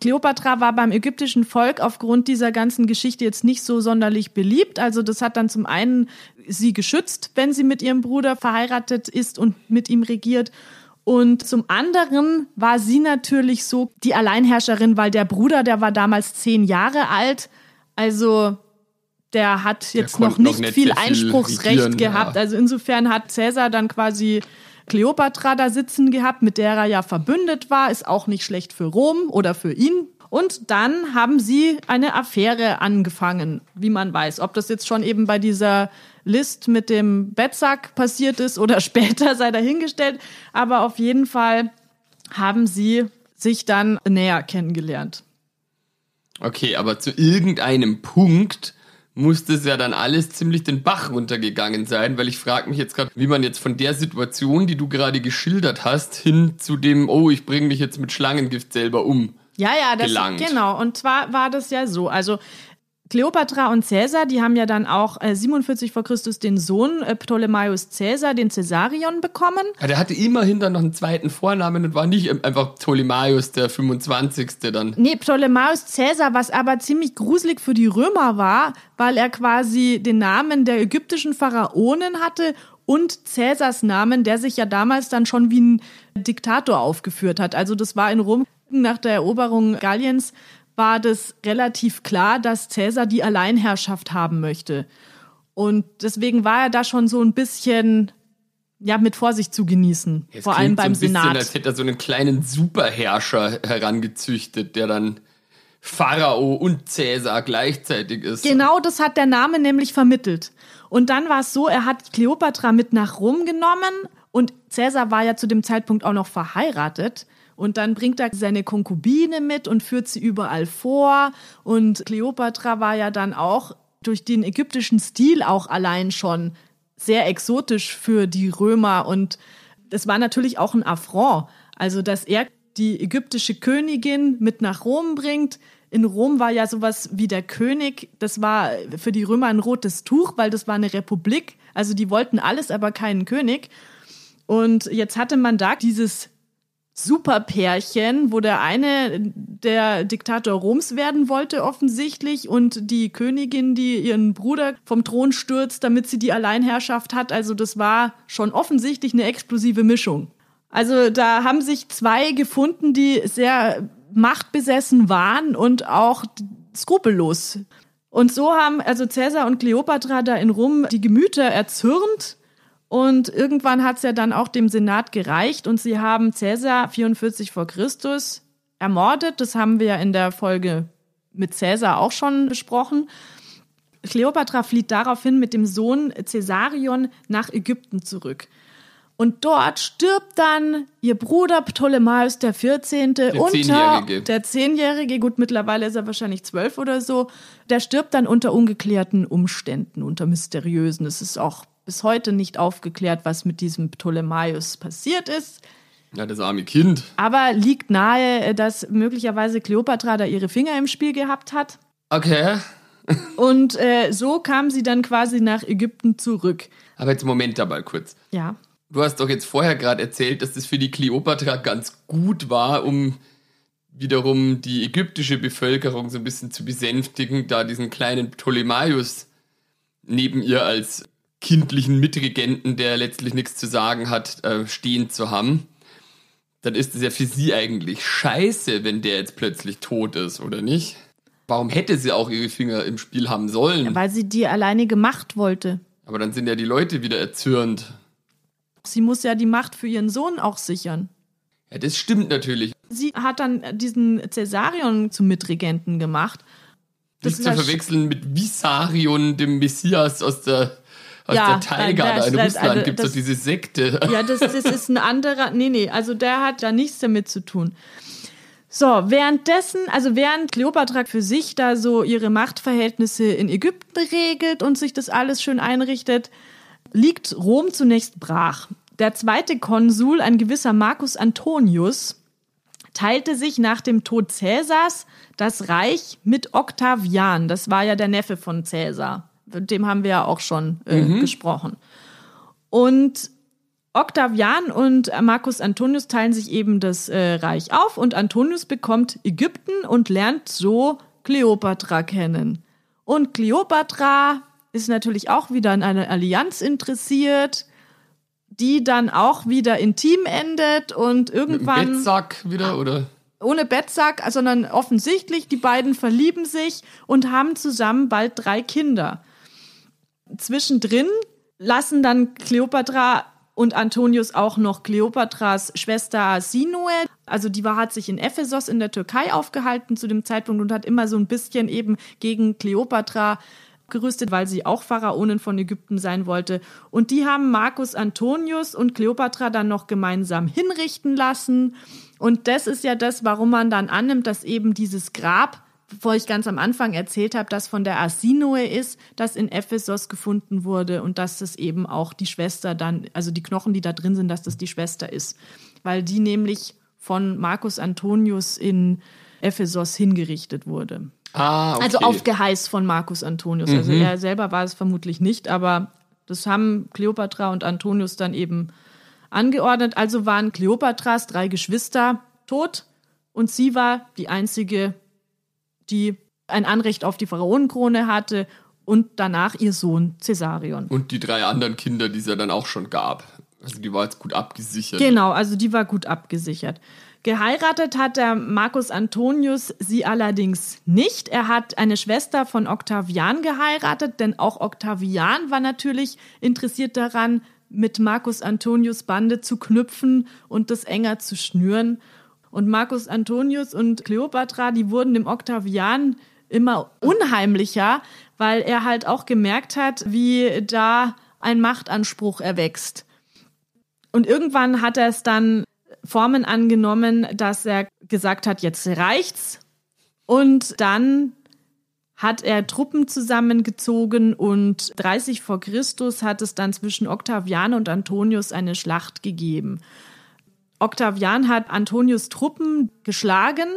Kleopatra war beim ägyptischen Volk aufgrund dieser ganzen Geschichte jetzt nicht so sonderlich beliebt. Also das hat dann zum einen sie geschützt, wenn sie mit ihrem Bruder verheiratet ist und mit ihm regiert. Und zum anderen war sie natürlich so die Alleinherrscherin, weil der Bruder, der war damals zehn Jahre alt. Also der hat jetzt konnte noch nicht, nicht viel viel Einspruchsrecht regieren, gehabt. ja. Also insofern hat Cäsar dann quasi Kleopatra da sitzen gehabt, mit der er ja verbündet war, ist auch nicht schlecht für Rom oder für ihn. Und dann haben sie eine Affäre angefangen, wie man weiß. Ob das jetzt schon eben bei dieser List mit dem Bettsack passiert ist oder *laughs* später, sei dahingestellt. Aber auf jeden Fall haben sie sich dann näher kennengelernt. Okay, aber zu irgendeinem Punkt muss das ja dann alles ziemlich den Bach runtergegangen sein, weil ich frage mich jetzt gerade, wie man jetzt von der Situation, die du gerade geschildert hast, hin zu dem, oh, ich bringe mich jetzt mit Schlangengift selber um. Ja, ja, das gelangt. genau. Und zwar war das ja so. Also Kleopatra und Caesar, die haben ja dann auch äh, 47 vor Christus den Sohn äh, Ptolemaios Caesar, den Caesarion, bekommen. Ja, der hatte immerhin dann noch einen zweiten Vornamen und war nicht einfach Ptolemaios der 25. dann. Nee, Ptolemaios Caesar, was aber ziemlich gruselig für die Römer war, weil er quasi den Namen der ägyptischen Pharaonen hatte und Caesars Namen, der sich ja damals dann schon wie ein Diktator aufgeführt hat. Also das war in Rom nach der Eroberung Galliens war das relativ klar, dass Cäsar die Alleinherrschaft haben möchte. Und deswegen war er da schon so ein bisschen ja, mit Vorsicht zu genießen. Es vor allem beim so ein Senat. Bisschen, als hätte er so einen kleinen Superherrscher herangezüchtet, der dann Pharao und Cäsar gleichzeitig ist. Genau das hat der Name nämlich vermittelt. Und dann war es so, er hat Kleopatra mit nach Rom genommen und Cäsar war ja zu dem Zeitpunkt auch noch verheiratet. Und dann bringt er seine Konkubine mit und führt sie überall vor. Und Kleopatra war ja dann auch durch den ägyptischen Stil auch allein schon sehr exotisch für die Römer. Und das war natürlich auch ein Affront. Also, dass er die ägyptische Königin mit nach Rom bringt. In Rom war ja sowas wie der König. Das war für die Römer ein rotes Tuch, weil das war eine Republik. Also die wollten alles, aber keinen König. Und jetzt hatte man da dieses Superpärchen, wo der eine der Diktator Roms werden wollte offensichtlich und die Königin, die ihren Bruder vom Thron stürzt, damit sie die Alleinherrschaft hat. Also das war schon offensichtlich eine explosive Mischung. Also da haben sich zwei gefunden, die sehr machtbesessen waren und auch skrupellos. Und so haben also Cäsar und Kleopatra da in Rom die Gemüter erzürnt und irgendwann hat es ja dann auch dem Senat gereicht und sie haben Cäsar 44 vor Christus ermordet. Das haben wir ja in der Folge mit Cäsar auch schon besprochen. Kleopatra flieht daraufhin mit dem Sohn Caesarion nach Ägypten zurück. Und dort stirbt dann ihr Bruder Ptolemaios der 14. Der unter Zehnjährige. der Zehnjährige, gut, mittlerweile ist er wahrscheinlich zwölf oder so, der stirbt dann unter ungeklärten Umständen, unter mysteriösen. Es ist auch bis heute nicht aufgeklärt, was mit diesem Ptolemaios passiert ist. Ja, das arme Kind. Aber liegt nahe, dass möglicherweise Kleopatra da ihre Finger im Spiel gehabt hat. Okay. *laughs* Und äh, so kam sie dann quasi nach Ägypten zurück. Aber jetzt Moment dabei kurz. Ja. Du hast doch jetzt vorher gerade erzählt, dass das für die Kleopatra ganz gut war, um wiederum die ägyptische Bevölkerung so ein bisschen zu besänftigen, da diesen kleinen Ptolemaios neben ihr als kindlichen Mitregenten, der letztlich nichts zu sagen hat, äh, stehen zu haben. Dann ist es ja für sie eigentlich scheiße, wenn der jetzt plötzlich tot ist, oder nicht? Warum hätte sie auch ihre Finger im Spiel haben sollen? Weil sie die alleinige Macht wollte. Aber dann sind ja die Leute wieder erzürnt. Sie muss ja die Macht für ihren Sohn auch sichern. Ja, das stimmt natürlich. Sie hat dann diesen Caesarion zum Mitregenten gemacht. Das Nicht ist zu ja verwechseln mit Visarion, dem Messias aus der, aus Ja, der Taiga. nein, Da in das- Russland also gibt es diese Sekte. *laughs* Ja, das, das ist ein anderer. Nee, nee, also der hat da nichts damit zu tun. So, währenddessen, also während Kleopatra für sich da so ihre Machtverhältnisse in Ägypten regelt und sich das alles schön einrichtet, liegt Rom zunächst brach. Der zweite Konsul, ein gewisser Marcus Antonius, teilte sich nach dem Tod Cäsars das Reich mit Octavian. Das war ja der Neffe von Cäsar. Mit dem haben wir ja auch schon äh, gesprochen. Und Octavian und Marcus Antonius teilen sich eben das äh, Reich auf und Antonius bekommt Ägypten und lernt so Kleopatra kennen. Und Kleopatra ist natürlich auch wieder in eine Allianz interessiert, die dann auch wieder intim endet und Mit irgendwann Bettsack wieder, oder? ohne Bettsack, sondern offensichtlich, die beiden verlieben sich und haben zusammen bald drei Kinder. Zwischendrin lassen dann Kleopatra und Antonius auch noch Kleopatras Schwester Sinue, also die war, hat sich in Ephesos in der Türkei aufgehalten zu dem Zeitpunkt und hat immer so ein bisschen eben gegen Kleopatra gerüstet, weil sie auch Pharaonin von Ägypten sein wollte. Und die haben Marcus Antonius und Kleopatra dann noch gemeinsam hinrichten lassen. Und das ist ja das, warum man dann annimmt, dass eben dieses Grab bevor ich ganz am Anfang erzählt habe, dass von der Arsinoe ist, das in Ephesos gefunden wurde und dass das eben auch die Schwester dann, also die Knochen, die da drin sind, dass das die Schwester ist. Weil die nämlich von Marcus Antonius in Ephesos hingerichtet wurde. Ah, okay. Also auf Geheiß von Marcus Antonius. Also er selber war es vermutlich nicht, aber das haben Kleopatra und Antonius dann eben angeordnet. Also waren Kleopatras drei Geschwister tot und sie war die einzige, die ein Anrecht auf die Pharaonenkrone hatte und danach ihr Sohn Caesarion. Und die drei anderen Kinder, die es ja dann auch schon gab. Also die war jetzt gut abgesichert. Genau, also die war gut abgesichert. Geheiratet hat der Marcus Antonius sie allerdings nicht. Er hat eine Schwester von Octavian geheiratet, denn auch Octavian war natürlich interessiert daran, mit Marcus Antonius Bande zu knüpfen und das enger zu schnüren. Und Marcus Antonius und Kleopatra, die wurden dem Octavian immer unheimlicher, weil er halt auch gemerkt hat, wie da ein Machtanspruch erwächst. Und irgendwann hat er es dann Formen angenommen, dass er gesagt hat, jetzt reicht's. Und dann hat er Truppen zusammengezogen und 30 vor Christus hat es dann zwischen Octavian und Antonius eine Schlacht gegeben. Octavian hat Antonius Truppen geschlagen,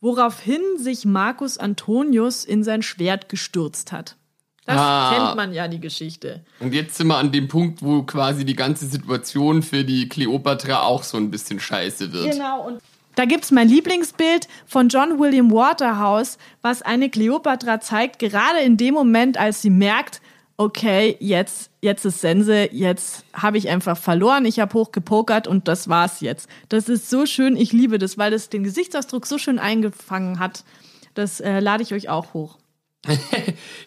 woraufhin sich Marcus Antonius in sein Schwert gestürzt hat. Das Ah. kennt man ja, die Geschichte. Und jetzt sind wir an dem Punkt, wo quasi die ganze Situation für die Kleopatra auch so ein bisschen scheiße wird. Genau, und da gibt's mein Lieblingsbild von John William Waterhouse, was eine Kleopatra zeigt, gerade in dem Moment, als sie merkt, okay, jetzt, jetzt ist Sense, jetzt habe ich einfach verloren, ich habe hochgepokert und das war's jetzt. Das ist so schön, ich liebe das, weil das den Gesichtsausdruck so schön eingefangen hat. Das äh, lade ich euch auch hoch. *laughs*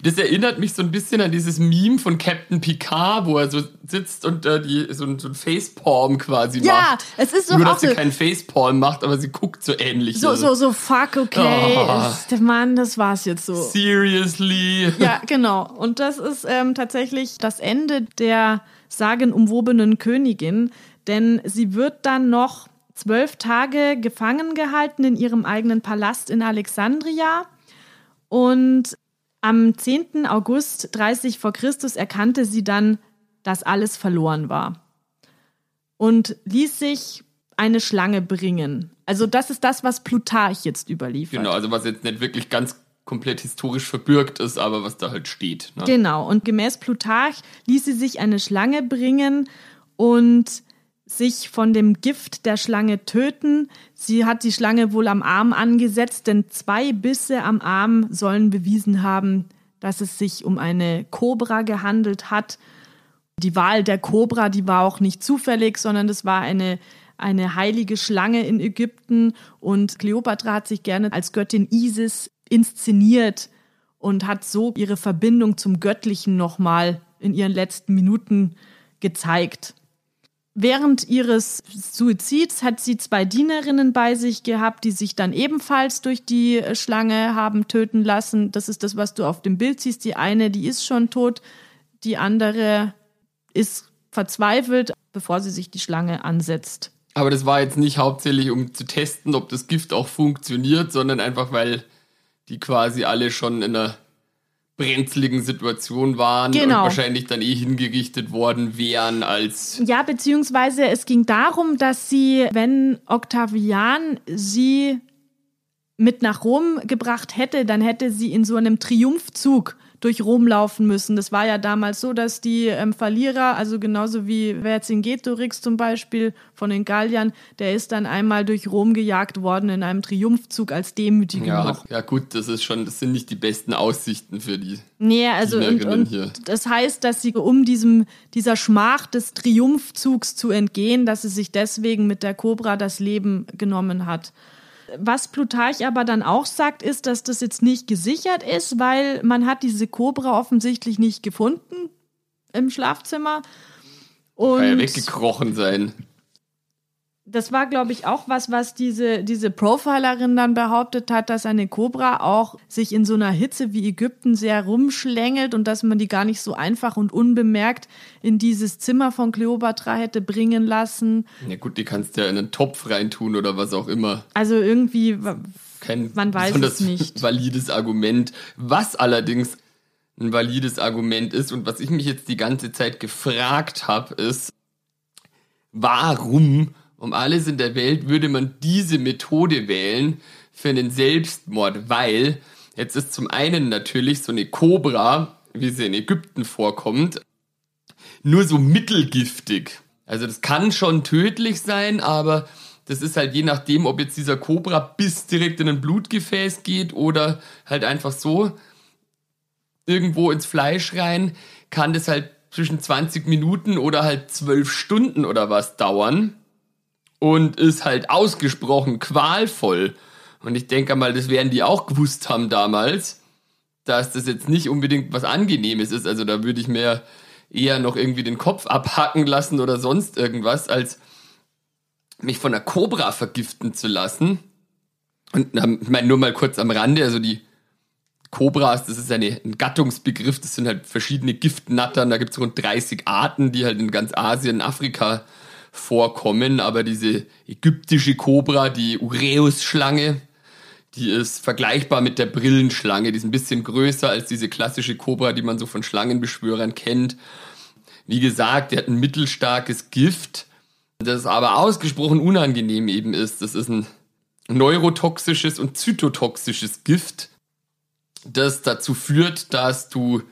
Das erinnert mich so ein bisschen an dieses Meme von Captain Picard, wo er so sitzt und äh, die, so, ein- so ein Facepalm quasi Ja, macht. es ist doch Nur, dass sie so- keinen Facepalm macht, aber sie guckt so ähnlich. So, so, so, fuck, okay. Oh. Ist Mann, das war's jetzt so. Seriously. *laughs* Ja, genau. Und das ist ähm, tatsächlich das Ende der sagenumwobenen Königin, denn sie wird dann noch zwölf Tage gefangen gehalten in ihrem eigenen Palast in Alexandria. Und am 10. August 30 vor Christus erkannte sie dann, dass alles verloren war und ließ sich eine Schlange bringen. Also das ist das, was Plutarch jetzt überliefert. Genau, also was jetzt nicht wirklich ganz komplett historisch verbürgt ist, aber was da halt steht. Ne? Genau, und gemäß Plutarch ließ sie sich eine Schlange bringen und sich von dem Gift der Schlange töten. Sie hat die Schlange wohl am Arm angesetzt, denn zwei Bisse am Arm sollen bewiesen haben, dass es sich um eine Kobra gehandelt hat. Die Wahl der Kobra, die war auch nicht zufällig, sondern das war eine, eine heilige Schlange in Ägypten und Kleopatra hat sich gerne als Göttin Isis inszeniert und hat so ihre Verbindung zum Göttlichen nochmal in ihren letzten Minuten gezeigt. Während ihres Suizids hat sie zwei Dienerinnen bei sich gehabt, die sich dann ebenfalls durch die Schlange haben töten lassen. Das ist das, was du auf dem Bild siehst. Die eine, die ist schon tot, die andere ist verzweifelt, bevor sie sich die Schlange ansetzt. Aber das war jetzt nicht hauptsächlich, um zu testen, ob das Gift auch funktioniert, sondern einfach, weil die quasi alle schon in einer brenzligen Situation waren Genau. und wahrscheinlich dann eh hingerichtet worden wären als Ja, beziehungsweise es ging darum, dass sie, wenn Octavian sie mit nach Rom gebracht hätte, dann hätte sie in so einem Triumphzug durch Rom laufen müssen. Das war ja damals so, dass die ähm, Verlierer, also genauso wie Vercingetorix zum Beispiel von den Galliern, der ist dann einmal durch Rom gejagt worden in einem Triumphzug als Demütigung ja, noch. ja gut, das ist schon, das sind nicht die besten Aussichten für die. Nee, also und, und hier. das heißt, dass sie, um diesem, dieser Schmach des Triumphzugs zu entgehen, dass sie sich deswegen mit der Kobra das Leben genommen hat. Was Plutarch aber dann auch sagt, ist, dass das jetzt nicht gesichert ist, weil man hat diese Kobra offensichtlich nicht gefunden im Schlafzimmer. Kann ja Und weggekrochen sein. Das war, glaube ich, auch was, was diese, diese Profilerin dann behauptet hat, dass eine Kobra auch sich in so einer Hitze wie Ägypten sehr rumschlängelt und dass man die gar nicht so einfach und unbemerkt in dieses Zimmer von Kleopatra hätte bringen lassen. Ja gut, die kannst du ja in einen Topf reintun oder was auch immer. Also irgendwie kein Man weiß es nicht. *laughs* valides Argument. Was allerdings ein valides Argument ist und was ich mich jetzt die ganze Zeit gefragt habe, ist, warum um alles in der Welt würde man diese Methode wählen für einen Selbstmord? Weil jetzt ist zum einen natürlich so eine Kobra, wie sie in Ägypten vorkommt, nur so mittelgiftig. Also das kann schon tödlich sein, aber das ist halt je nachdem, ob jetzt dieser Kobra bis direkt in ein Blutgefäß geht oder halt einfach so irgendwo ins Fleisch rein, kann das halt zwischen 20 Minuten oder halt 12 Stunden oder was dauern und ist halt ausgesprochen qualvoll. Und ich denke mal, das werden die auch gewusst haben damals, dass das jetzt nicht unbedingt was Angenehmes ist. Also da würde ich mir eher noch irgendwie den Kopf abhacken lassen oder sonst irgendwas, als mich von einer Kobra vergiften zu lassen. Und ich meine, nur mal kurz am Rande, also die Kobras, das ist eine, ein Gattungsbegriff, das sind halt verschiedene Giftnattern, da gibt es rund 30 Arten, die halt in ganz Asien, Afrika vorkommen, aber diese ägyptische Kobra, die Ureus-Schlange, die ist vergleichbar mit der Brillenschlange, die ist ein bisschen größer als diese klassische Kobra, die man so von Schlangenbeschwörern kennt. Wie gesagt, die hat ein mittelstarkes Gift, das aber ausgesprochen unangenehm eben ist. Das ist ein neurotoxisches und zytotoxisches Gift, das dazu führt, dass du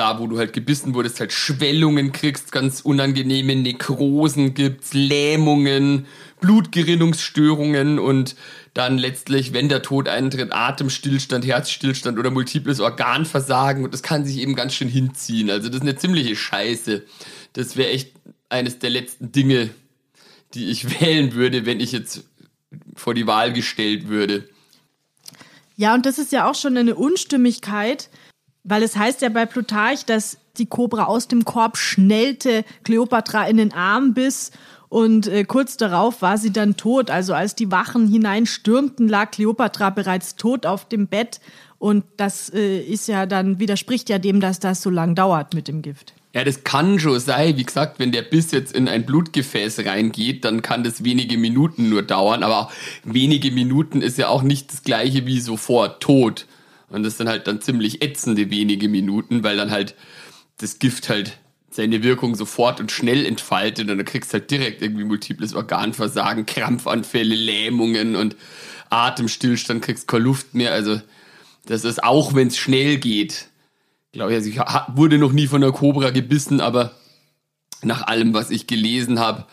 da, wo du halt gebissen wurdest, halt Schwellungen kriegst, ganz unangenehme Nekrosen gibt's, Lähmungen, Blutgerinnungsstörungen und dann letztlich, wenn der Tod eintritt, Atemstillstand, Herzstillstand oder multiples Organversagen und das kann sich eben ganz schön hinziehen. Also das ist eine ziemliche Scheiße. Das wäre echt eines der letzten Dinge, die ich *laughs* wählen würde, wenn ich jetzt vor die Wahl gestellt würde. Ja, und das ist ja auch schon eine Unstimmigkeit, weil es heißt ja bei Plutarch, dass die Kobra aus dem Korb schnellte, Kleopatra in den Arm biss und äh, kurz darauf war sie dann tot. Also als die Wachen hineinstürmten, lag Kleopatra bereits tot auf dem Bett und das äh, ist ja dann, widerspricht ja dem, dass das so lang dauert mit dem Gift. Ja, das kann schon sein. Wie gesagt, wenn der Biss jetzt in ein Blutgefäß reingeht, dann kann das wenige Minuten nur dauern. Aber wenige Minuten ist ja auch nicht das gleiche wie sofort tot. Und das sind halt dann ziemlich ätzende wenige Minuten, weil dann halt das Gift halt seine Wirkung sofort und schnell entfaltet und dann kriegst halt direkt irgendwie multiples Organversagen, Krampfanfälle, Lähmungen und Atemstillstand, kriegst keine Luft mehr. Also das ist auch, wenn es schnell geht, glaube ich, also ich wurde noch nie von der Cobra gebissen, aber nach allem, was ich gelesen habe,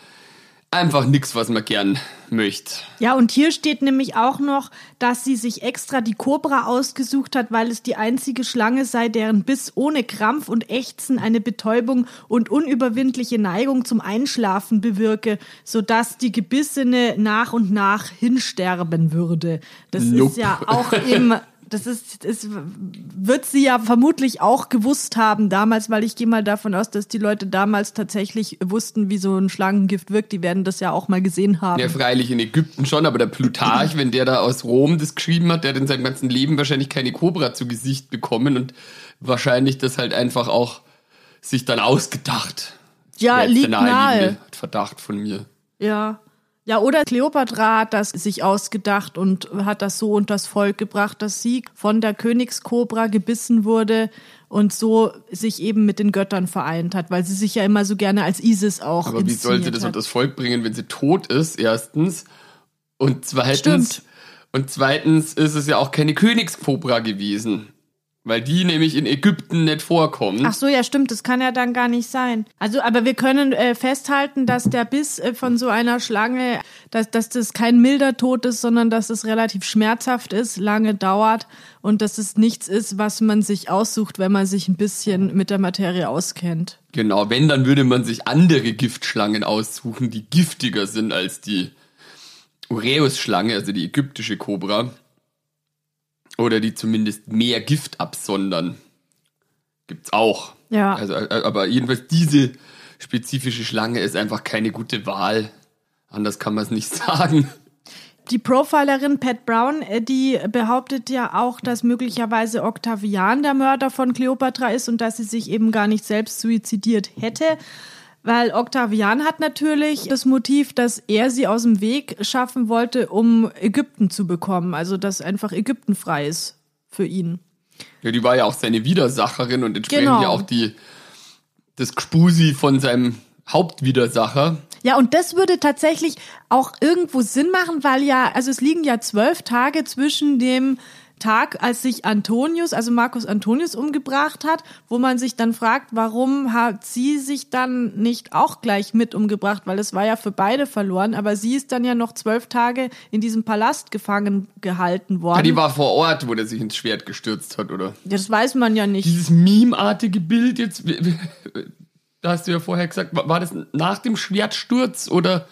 einfach nichts, was man gern möchte. Ja, und hier steht nämlich auch noch, dass sie sich extra die Kobra ausgesucht hat, weil es die einzige Schlange sei, deren Biss ohne Krampf und Ächzen eine Betäubung und unüberwindliche Neigung zum Einschlafen bewirke, sodass die Gebissene nach und nach hinsterben würde. Das Nope. ist ja auch im *laughs* das ist, es wird sie ja vermutlich auch gewusst haben damals, weil ich gehe mal davon aus, dass die Leute damals tatsächlich wussten, wie so ein Schlangengift wirkt. Die werden das ja auch mal gesehen haben. Ja, freilich in Ägypten schon, aber der Plutarch, wenn der da aus Rom das geschrieben hat, der hat in seinem ganzen Leben wahrscheinlich keine Kobra zu Gesicht bekommen und wahrscheinlich das halt einfach auch sich dann ausgedacht. Ja, liegt nahe. Verdacht von mir. Ja. Ja, oder Kleopatra hat das sich ausgedacht und hat das so unters Volk gebracht, dass sie von der Königskobra gebissen wurde und so sich eben mit den Göttern vereint hat, weil sie sich ja immer so gerne als Isis auch Aber wie soll sie das hat. unter das Volk bringen, wenn sie tot ist, erstens? Und zweitens, Stimmt. und zweitens ist es ja auch keine Königskobra gewesen. Weil die nämlich in Ägypten nicht vorkommt. Ach so, ja, stimmt, das kann ja dann gar nicht sein. Also, aber wir können äh, festhalten, dass der Biss äh, von so einer Schlange, dass, dass das kein milder Tod ist, sondern dass es relativ schmerzhaft ist, lange dauert und dass es nichts ist, was man sich aussucht, wenn man sich ein bisschen mit der Materie auskennt. Genau, wenn, dann würde man sich andere Giftschlangen aussuchen, die giftiger sind als die Ureus-Schlange, also die ägyptische Kobra. Oder die zumindest mehr Gift absondern. Gibt's auch. Ja. Also, äh, aber jedenfalls diese spezifische Schlange ist einfach keine gute Wahl. Anders kann man es nicht *laughs* sagen. Die Profilerin Pat Brown, äh, die behauptet ja auch, dass möglicherweise Octavian der Mörder von Kleopatra ist und dass sie sich eben gar nicht selbst suizidiert hätte. Weil Octavian hat natürlich das Motiv, dass er sie aus dem Weg schaffen wollte, um Ägypten zu bekommen. Also, dass einfach Ägypten frei ist für ihn. Ja, die war ja auch seine Widersacherin und entsprechend Genau. ja auch die, das Gspusi von seinem Hauptwidersacher. Ja, und das würde tatsächlich auch irgendwo Sinn machen, weil ja, also es liegen ja zwölf Tage zwischen dem Tag, als sich Antonius, also Marcus Antonius umgebracht hat, wo man sich dann fragt, warum hat sie sich dann nicht auch gleich mit umgebracht, weil es war ja für beide verloren, aber sie ist dann ja noch zwölf Tage in diesem Palast gefangen gehalten worden. Ja, die war vor Ort, wo der sich ins Schwert gestürzt hat, oder? das weiß man ja nicht. Dieses meme-artige Bild jetzt, *laughs* da hast du ja vorher gesagt, war war das nach dem Schwertsturz oder?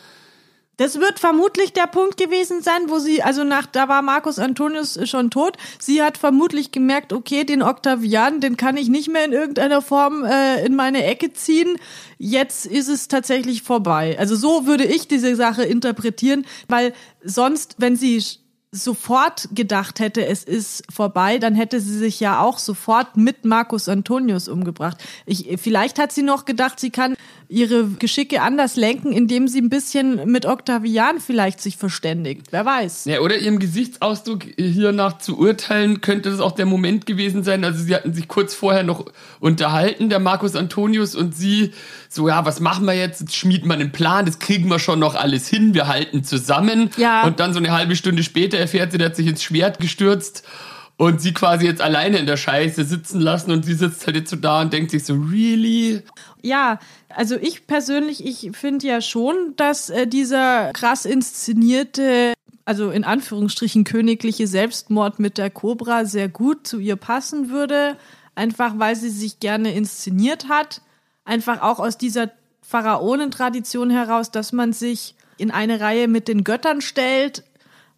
Das wird vermutlich der Punkt gewesen sein, wo sie, also nach, da war Marcus Antonius schon tot. Sie hat vermutlich gemerkt, okay, den Octavian, den kann ich nicht mehr in irgendeiner Form äh, in meine Ecke ziehen. Jetzt ist es tatsächlich vorbei. Also so würde ich diese Sache interpretieren, weil sonst, wenn sie sofort gedacht hätte, es ist vorbei, dann hätte sie sich ja auch sofort mit Marcus Antonius umgebracht. Ich, vielleicht hat sie noch gedacht, sie kann ihre Geschicke anders lenken, indem sie ein bisschen mit Octavian vielleicht sich verständigt. Wer weiß. Ja, oder ihrem Gesichtsausdruck hier nach zu urteilen, könnte das auch der Moment gewesen sein. Also sie hatten sich kurz vorher noch unterhalten, der Markus Antonius und sie, so ja, was machen wir jetzt? Jetzt schmieden wir einen Plan, das kriegen wir schon noch alles hin, wir halten zusammen. Ja. Und dann so eine halbe Stunde später der hat sich ins Schwert gestürzt und sie quasi jetzt alleine in der Scheiße sitzen lassen und sie sitzt halt jetzt so da und denkt sich so, really? Ja, also ich persönlich, ich finde ja schon, dass äh, dieser krass inszenierte, also in Anführungsstrichen königliche Selbstmord mit der Cobra sehr gut zu ihr passen würde. Einfach weil sie sich gerne inszeniert hat. Einfach auch aus dieser Pharaonentradition heraus, dass man sich in eine Reihe mit den Göttern stellt.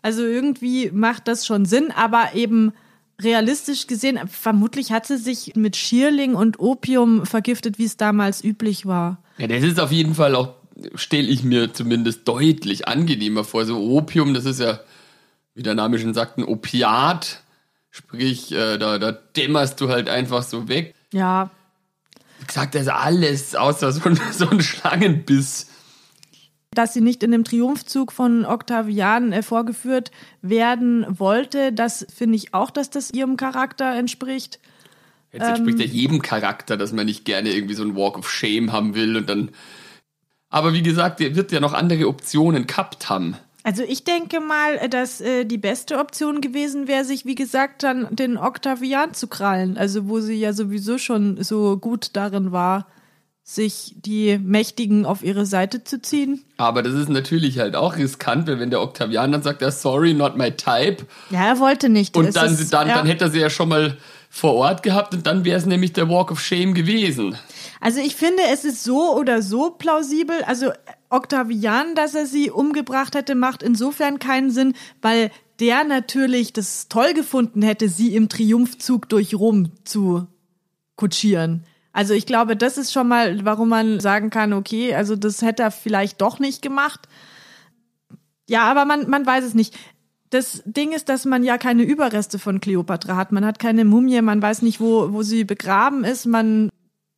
Also irgendwie macht das schon Sinn, aber eben realistisch gesehen, vermutlich hat sie sich mit Schierling und Opium vergiftet, wie es damals üblich war. Ja, das ist auf jeden Fall auch, stelle ich mir zumindest deutlich angenehmer vor. So Opium, das ist ja, wie der Name schon sagt, ein Opiat. Sprich, äh, da, da dämmerst du halt einfach so weg. Ja, Wie gesagt, das ist alles außer so ein, *laughs* so ein Schlangenbiss. Dass sie nicht in dem Triumphzug von Octavian äh, vorgeführt werden wollte, das finde ich auch, dass das ihrem Charakter entspricht. Jetzt entspricht ja jedem Charakter, dass man nicht gerne irgendwie so ein Walk of Shame haben will und dann. Aber wie gesagt, der wird ja noch andere Optionen gehabt haben. Also ich denke mal, äh, dass äh, die beste Option gewesen wäre, sich wie gesagt dann den Octavian zu krallen. Also wo sie ja sowieso schon so gut darin war, sich die Mächtigen auf ihre Seite zu ziehen. Aber das ist natürlich halt auch riskant, weil wenn der Octavian dann sagt, ja, sorry, not my type, Ja, er wollte nicht. Und dann, ist- dann, ja. dann hätte er sie ja schon mal vor Ort gehabt und dann wäre es nämlich der Walk of Shame gewesen. Also ich finde, es ist so oder so plausibel. Also Octavian, dass er sie umgebracht hätte, macht insofern keinen Sinn, weil der natürlich das toll gefunden hätte, sie im Triumphzug durch Rom zu kutschieren. Also ich glaube, das ist schon mal, warum man sagen kann, okay, also das hätte er vielleicht doch nicht gemacht. Ja, aber man, man weiß es nicht. Das Ding ist, dass man ja keine Überreste von Kleopatra hat. Man hat keine Mumie, man weiß nicht, wo, wo sie begraben ist. Man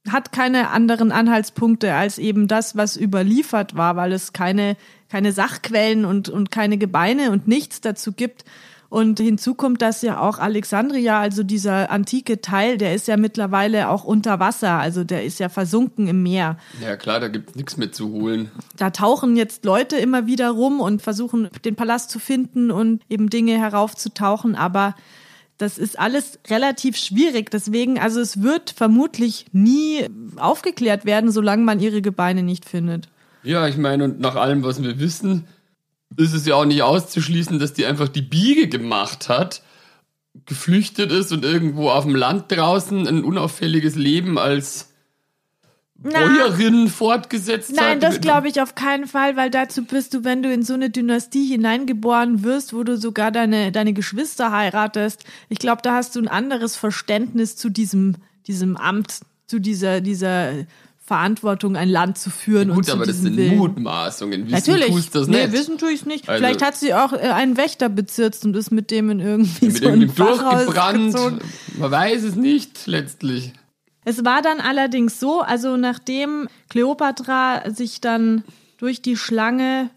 hat keine anderen Anhaltspunkte als eben das, was überliefert war, weil es keine, keine Sachquellen und, und keine Gebeine und nichts dazu gibt. Und hinzu kommt, dass ja auch Alexandria, also dieser antike Teil, der ist ja mittlerweile auch unter Wasser, also der ist ja versunken im Meer. Ja klar, da gibt's nichts mehr zu holen. Da tauchen jetzt Leute immer wieder rum und versuchen, den Palast zu finden und eben Dinge heraufzutauchen, aber das ist alles relativ schwierig. Deswegen, also es wird vermutlich nie aufgeklärt werden, solange man ihre Gebeine nicht findet. Ja, ich meine, und nach allem, was wir wissen, ist es ja auch nicht auszuschließen, dass die einfach die Biege gemacht hat, geflüchtet ist und irgendwo auf dem Land draußen ein unauffälliges Leben als Bäuerin fortgesetzt hat. Nein, das glaube ich auf keinen Fall, weil dazu bist du, wenn du in so eine Dynastie hineingeboren wirst, wo du sogar deine, deine Geschwister heiratest. Ich glaube, da hast du ein anderes Verständnis zu diesem, diesem Amt, zu dieser, dieser Verantwortung, ein Land zu führen und Gut, zu aber das sind Willen. Mutmaßungen. Wissen Natürlich. tust das nee, nicht. wissen tue ich nicht. Also- Vielleicht hat sie auch äh, einen Wächter bezirzt und ist mit dem in irgendwie Mit so ein irgendeinem durchgebrannt. gezogen. Man weiß es nicht, letztlich. Es war dann allerdings so, also nachdem Kleopatra sich dann durch die Schlange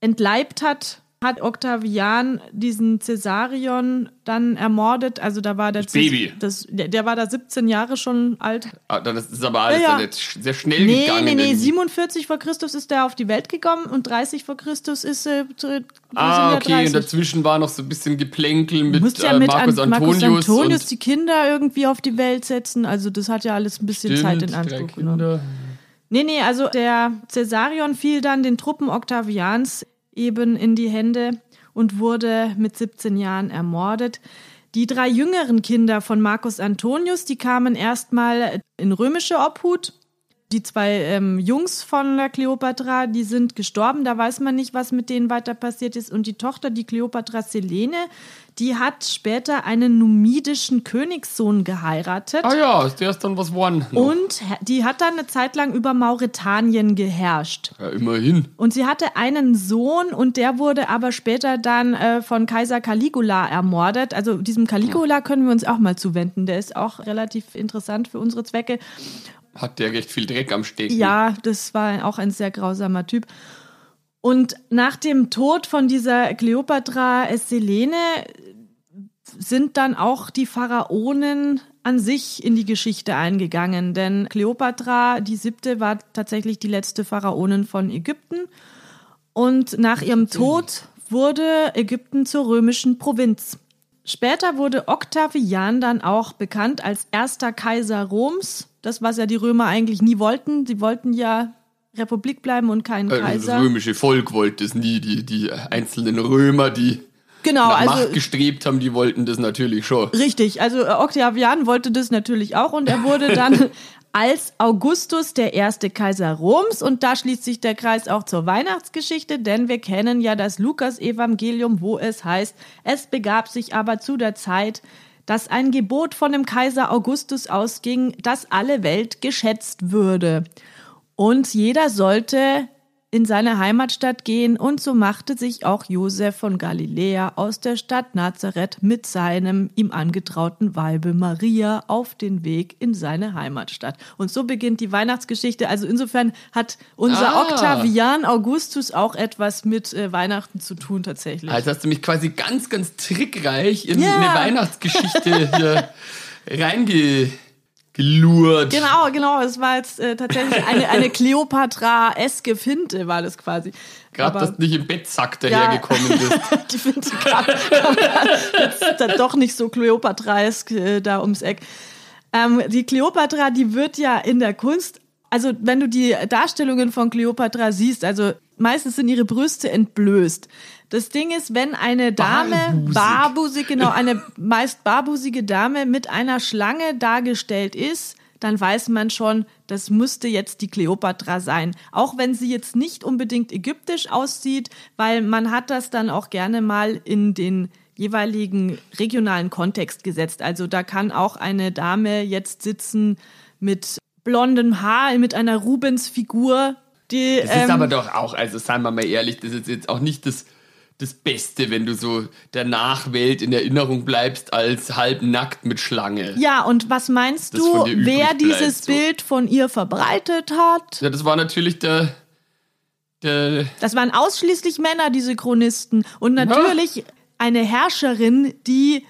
entleibt hat, hat Octavian diesen Caesarion dann ermordet. Also da war der Das Baby. Das, der, der war da 17 Jahre schon alt. Ah, Das ist aber alles Ja, ja. dann jetzt sehr schnell Nee, gegangen. nee, nee, irgendwie. 47 vor Christus ist der auf die Welt gekommen und 30 vor Christus ist äh, zu- wir Ah, okay, und 30. dazwischen war noch so ein bisschen Geplänkel mit, musst ja äh, mit Marcus an, Marcus Antonius. Antonius und die Kinder irgendwie auf die Welt setzen. Also das hat ja alles ein bisschen Zeit in Stimmt, Anspruch genommen. Nee, nee, also der Caesarion fiel dann den Truppen Octavians eben in die Hände und wurde mit 17 Jahren ermordet. Die drei jüngeren Kinder von Marcus Antonius, die kamen erstmal in römische Obhut. Die zwei ähm, Jungs von der Kleopatra, die sind gestorben, da weiß man nicht, was mit denen weiter passiert ist. Und die Tochter, die Kleopatra Selene, die hat später einen numidischen Königssohn geheiratet. Ah ja, der ist dann was geworden. noch. Und die hat dann eine Zeit lang über Mauretanien geherrscht. Ja, immerhin. Und sie hatte einen Sohn und der wurde aber später dann äh, von Kaiser Caligula ermordet. Also diesem Caligula können wir uns auch mal zuwenden. Der ist auch relativ interessant für unsere Zwecke. Hat der recht viel Dreck am Stecken. Ja, das war auch ein sehr grausamer Typ. Und nach dem Tod von dieser Kleopatra Selene sind dann auch die Pharaonen an sich in die Geschichte eingegangen. Denn Kleopatra, die siebte, war tatsächlich die letzte Pharaonin von Ägypten. Und nach ihrem Tod wurde Ägypten zur römischen Provinz. Später wurde Octavian dann auch bekannt als erster Kaiser Roms. Das, was ja die Römer eigentlich nie wollten. Sie wollten ja Republik bleiben und kein Äh, Das Kaiser. römische Volk wollte es nie. Die, die einzelnen Römer, die Genau, nach also Macht gestrebt haben, die wollten das natürlich schon. Richtig, also äh, Octavian wollte das natürlich auch und er wurde dann *laughs* als Augustus der erste Kaiser Roms und da schließt sich der Kreis auch zur Weihnachtsgeschichte, denn wir kennen ja das Lukas-Evangelium, wo es heißt, es begab sich aber zu der Zeit, dass ein Gebot von dem Kaiser Augustus ausging, dass alle Welt geschätzt würde. Und jeder sollte in seine Heimatstadt gehen und so machte sich auch Josef von Galiläa aus der Stadt Nazareth mit seinem ihm angetrauten Weibe Maria auf den Weg in seine Heimatstadt. Und so beginnt die Weihnachtsgeschichte. Also insofern hat unser Ah. Octavian Augustus auch etwas mit äh, Weihnachten zu tun tatsächlich. Also hast du mich quasi ganz, ganz trickreich in Ja. eine Weihnachtsgeschichte *laughs* hier reingelurt. Genau, genau. Es war jetzt äh, tatsächlich eine, eine *laughs* Kleopatra-eske Finte, war das quasi. Gerade, dass du nicht im Bettsack Ja. dahergekommen bist. *laughs* die Finte kam, kam jetzt dann doch nicht so Kleopatraesk äh, da ums Eck. Ähm, die Kleopatra, die wird ja in der Kunst, also wenn du die Darstellungen von Kleopatra siehst, also meistens sind ihre Brüste entblößt. Das Ding ist, wenn eine Dame, Barbusig. barbusig, genau, eine *laughs* meist barbusige Dame mit einer Schlange dargestellt ist, dann weiß man schon, das müsste jetzt die Kleopatra sein. Auch wenn sie jetzt nicht unbedingt ägyptisch aussieht, weil man hat das dann auch gerne mal in den jeweiligen regionalen Kontext gesetzt. Also da kann auch eine Dame jetzt sitzen mit blondem Haar, mit einer Rubens-Figur. Die, Das ist ähm, aber doch auch, also seien wir mal ehrlich, das ist jetzt auch nicht das, das Beste, wenn du so der Nachwelt in Erinnerung bleibst als halbnackt mit Schlange. ja, und was meinst Das du, wer bleibt, dieses so. Bild von ihr verbreitet hat? Ja, das war natürlich der, der Das waren ausschließlich Männer, diese Chronisten. Und natürlich eine Herrscherin, die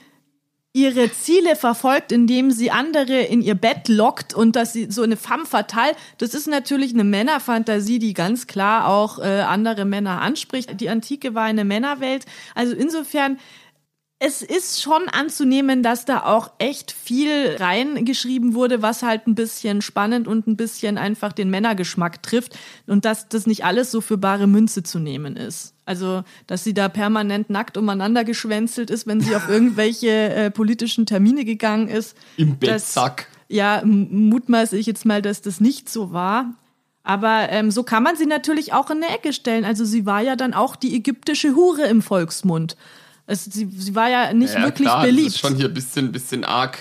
ihre Ziele verfolgt, indem sie andere in ihr Bett lockt und dass sie so eine femme fatale, das ist natürlich eine Männerfantasie, die ganz klar auch äh, andere Männer anspricht. Die Antike war eine Männerwelt. Also insofern es ist schon anzunehmen, dass da auch echt viel reingeschrieben wurde, was halt ein bisschen spannend und ein bisschen einfach den Männergeschmack trifft und dass das nicht alles so für bare Münze zu nehmen ist. Also, dass sie da permanent nackt umeinander geschwänzelt ist, wenn sie auf *laughs* irgendwelche äh, politischen Termine gegangen ist. im Bettsack. Ja, m- mutmaße ich jetzt mal, dass das nicht so war. Aber ähm, so kann man sie natürlich auch in eine Ecke stellen. Also sie war ja dann auch die ägyptische Hure im Volksmund. Es, sie, sie war ja nicht Ja, wirklich klar, beliebt. Das ist schon hier ein bisschen, bisschen arg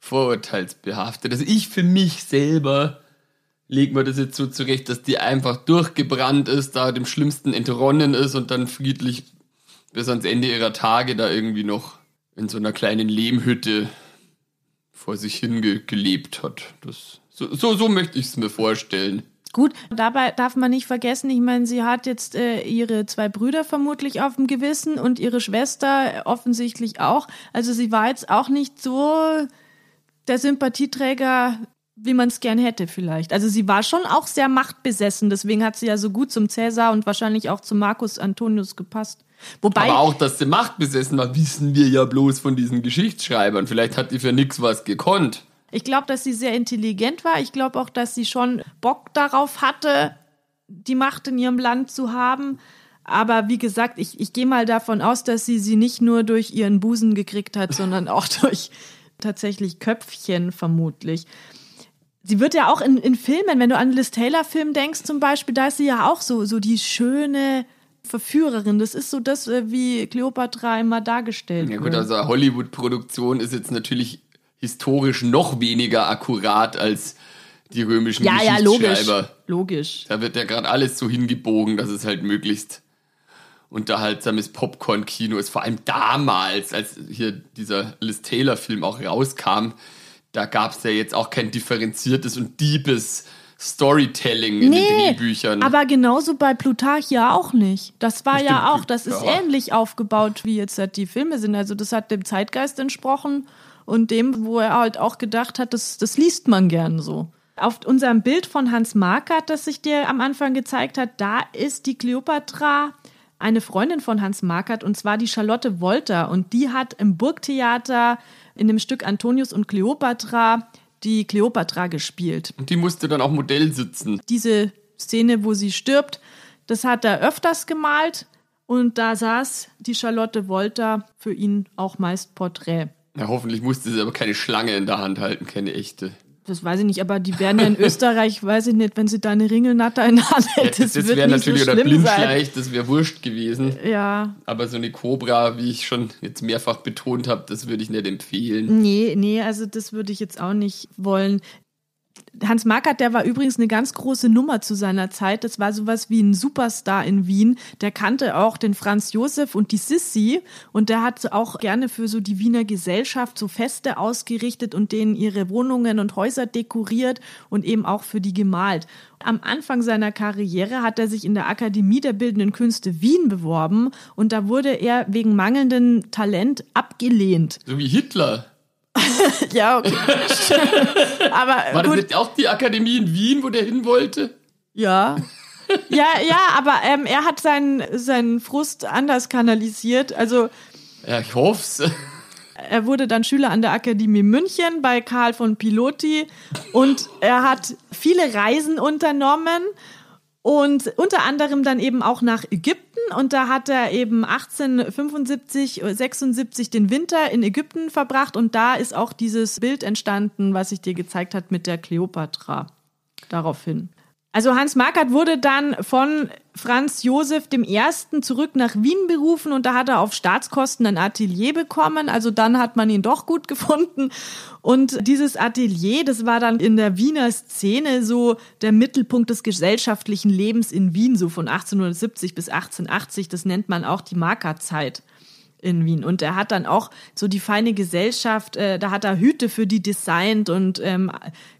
vorurteilsbehaftet. Also ich für mich selber leg mir das jetzt so zurecht, dass die einfach durchgebrannt ist, da dem Schlimmsten entronnen ist und dann friedlich bis ans Ende ihrer Tage da irgendwie noch in so einer kleinen Lehmhütte vor sich hingelebt hat. Das, so, so, so möchte ich es mir vorstellen. Gut, dabei darf man nicht vergessen, ich meine, sie hat jetzt äh, ihre zwei Brüder vermutlich auf dem Gewissen und ihre Schwester offensichtlich auch. Also sie war jetzt auch nicht so der Sympathieträger, wie man es gern hätte vielleicht. Also sie war schon auch sehr machtbesessen, deswegen hat sie ja so gut zum Cäsar und wahrscheinlich auch zu Marcus Antonius gepasst. Wobei, Aber auch, dass sie machtbesessen war, wissen wir ja bloß von diesen Geschichtsschreibern. Vielleicht hat die für nix was gekonnt. Ich glaube, dass sie sehr intelligent war. Ich glaube auch, dass sie schon Bock darauf hatte, die Macht in ihrem Land zu haben. Aber wie gesagt, ich, ich gehe mal davon aus, dass sie sie nicht nur durch ihren Busen gekriegt hat, sondern auch *laughs* durch tatsächlich Köpfchen vermutlich. Sie wird ja auch in, in Filmen, wenn du an Liz Taylor Film denkst zum Beispiel, da ist sie ja auch so, so die schöne Verführerin. Das ist so das, äh, wie Cleopatra immer dargestellt Ja gut, wird. also Hollywood-Produktion ist jetzt natürlich historisch noch weniger akkurat als die römischen ja, ja, logisch. Logisch. Da wird ja gerade alles so hingebogen, dass es halt möglichst unterhaltsames Popcorn-Kino ist. Vor allem damals, als hier dieser Liz Taylor-Film auch rauskam, da gab es ja jetzt auch kein differenziertes und deepes Storytelling in den Drehbüchern. aber genauso bei Plutarch ja auch nicht. Das war Das ja stimmt, auch, das ist ja. ähnlich aufgebaut, wie jetzt halt die Filme sind. Also das hat dem Zeitgeist entsprochen und dem, wo er halt auch gedacht hat, das, das liest man gern so. Auf unserem Bild von Hans Markert, das sich dir am Anfang gezeigt hat, da ist die Kleopatra eine Freundin von Hans Markert und zwar die Charlotte Wolter und die hat im Burgtheater in dem Stück Antonius und Kleopatra die Kleopatra gespielt und die musste dann auch Modell sitzen. diese Szene, wo sie stirbt, das hat er öfters gemalt und da saß die Charlotte Wolter für ihn auch meist Porträt. Ja, hoffentlich musste sie aber keine Schlange in der Hand halten, keine echte. Das weiß ich nicht, aber die werden ja in Österreich, *laughs* weiß ich nicht, wenn sie da eine Ringelnatter in der Hand Ja, hält, das das, wäre natürlich so oder. Blindschleich, das wäre wurscht gewesen. Ja, Aber so eine Cobra, wie ich schon jetzt mehrfach betont habe, das würde ich nicht empfehlen. nee, nee, also das würde ich jetzt auch nicht wollen. Hans Markert, der war übrigens eine ganz große Nummer zu seiner Zeit. Das war sowas wie ein Superstar in Wien. Der kannte auch den Franz Josef und die Sissi und der hat auch gerne für so die Wiener Gesellschaft so Feste ausgerichtet und denen ihre Wohnungen und Häuser dekoriert und eben auch für die gemalt. Am Anfang seiner Karriere hat er sich in der Akademie der Bildenden Künste Wien beworben und da wurde er wegen mangelndem Talent abgelehnt. So wie Hitler. *laughs* Ja, okay. *laughs* Aber War das gut. nicht auch die Akademie in Wien, wo der hin wollte? Ja. Ja, ja, aber ähm, er hat seinen, seinen Frust anders kanalisiert. Also Ja, ich hoff's. er wurde dann Schüler an der Akademie München bei Karl von Piloty und er hat viele Reisen unternommen und unter anderem dann eben auch nach Ägypten und da hat er eben 1875, 76 den Winter in Ägypten verbracht und da ist auch dieses Bild entstanden, was ich dir gezeigt hat mit der Kleopatra. Daraufhin. Also Hans Markert wurde dann von Franz Josef I. zurück nach Wien berufen und da hat er auf Staatskosten ein Atelier bekommen. Also dann hat man ihn doch gut *laughs* gefunden. Und dieses Atelier, das war dann in der Wiener Szene so der Mittelpunkt des gesellschaftlichen Lebens in Wien, so von 1870 bis 1880. Das nennt man auch die Markerzeit in Wien. Und er hat dann auch so die feine Gesellschaft, äh, da hat er Hüte für die designt und ähm,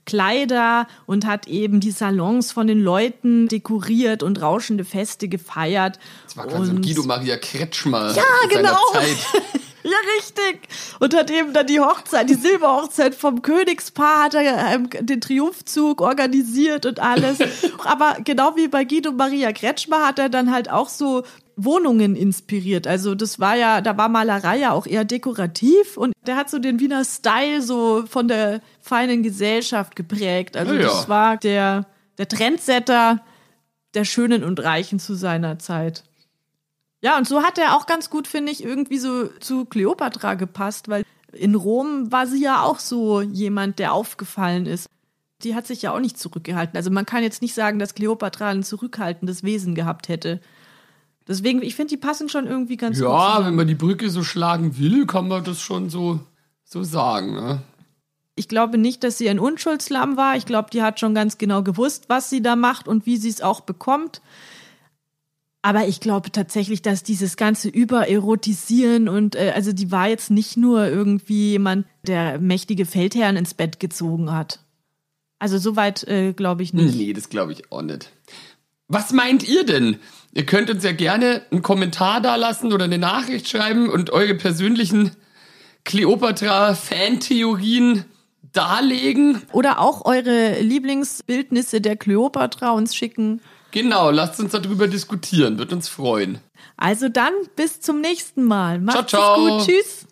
Kleider und hat eben die Salons von den Leuten dekoriert und rauschende Feste gefeiert. Das war quasi so ein Guido Maria Kretschmer Ja, genau. *laughs* Ja, richtig. Und hat eben dann die Hochzeit, die Silberhochzeit vom Königspaar, hat er ähm, den Triumphzug organisiert und alles. *laughs* Aber genau wie bei Guido Maria Kretschmer hat er dann halt auch so Wohnungen inspiriert. Also das war ja, da war Malerei ja auch eher dekorativ und der hat so den Wiener Style so von der feinen Gesellschaft geprägt. Also ja. das war der, der Trendsetter der Schönen und Reichen zu seiner Zeit. Ja, und so hat er auch ganz gut, finde ich, irgendwie so zu Kleopatra gepasst, weil in Rom war sie ja auch so jemand, der aufgefallen ist. Die hat sich ja auch nicht zurückgehalten. Also man kann jetzt nicht sagen, dass Kleopatra ein zurückhaltendes Wesen gehabt hätte. Deswegen, ich finde, die passen schon irgendwie ganz gut. Ja, wenn man die Brücke so schlagen will, kann man das schon so, so sagen. Ne? Ich glaube nicht, dass sie ein Unschuldslamm war. Ich glaube, die hat schon ganz genau gewusst, was sie da macht und wie sie es auch bekommt. Aber ich glaube tatsächlich, dass dieses ganze Übererotisieren und äh, also die war jetzt nicht nur irgendwie jemand, der mächtige Feldherren ins Bett gezogen hat. Also soweit äh, glaube ich nicht. Nee, das glaube ich auch nicht. Was meint ihr denn? Ihr könnt uns ja gerne einen Kommentar da lassen oder eine Nachricht schreiben und eure persönlichen Kleopatra-Fantheorien darlegen. Oder auch eure Lieblingsbildnisse der Kleopatra uns schicken. Genau, lasst uns darüber diskutieren, wird uns freuen. Also dann bis zum nächsten Mal. Macht's ciao. gut. Tschüss.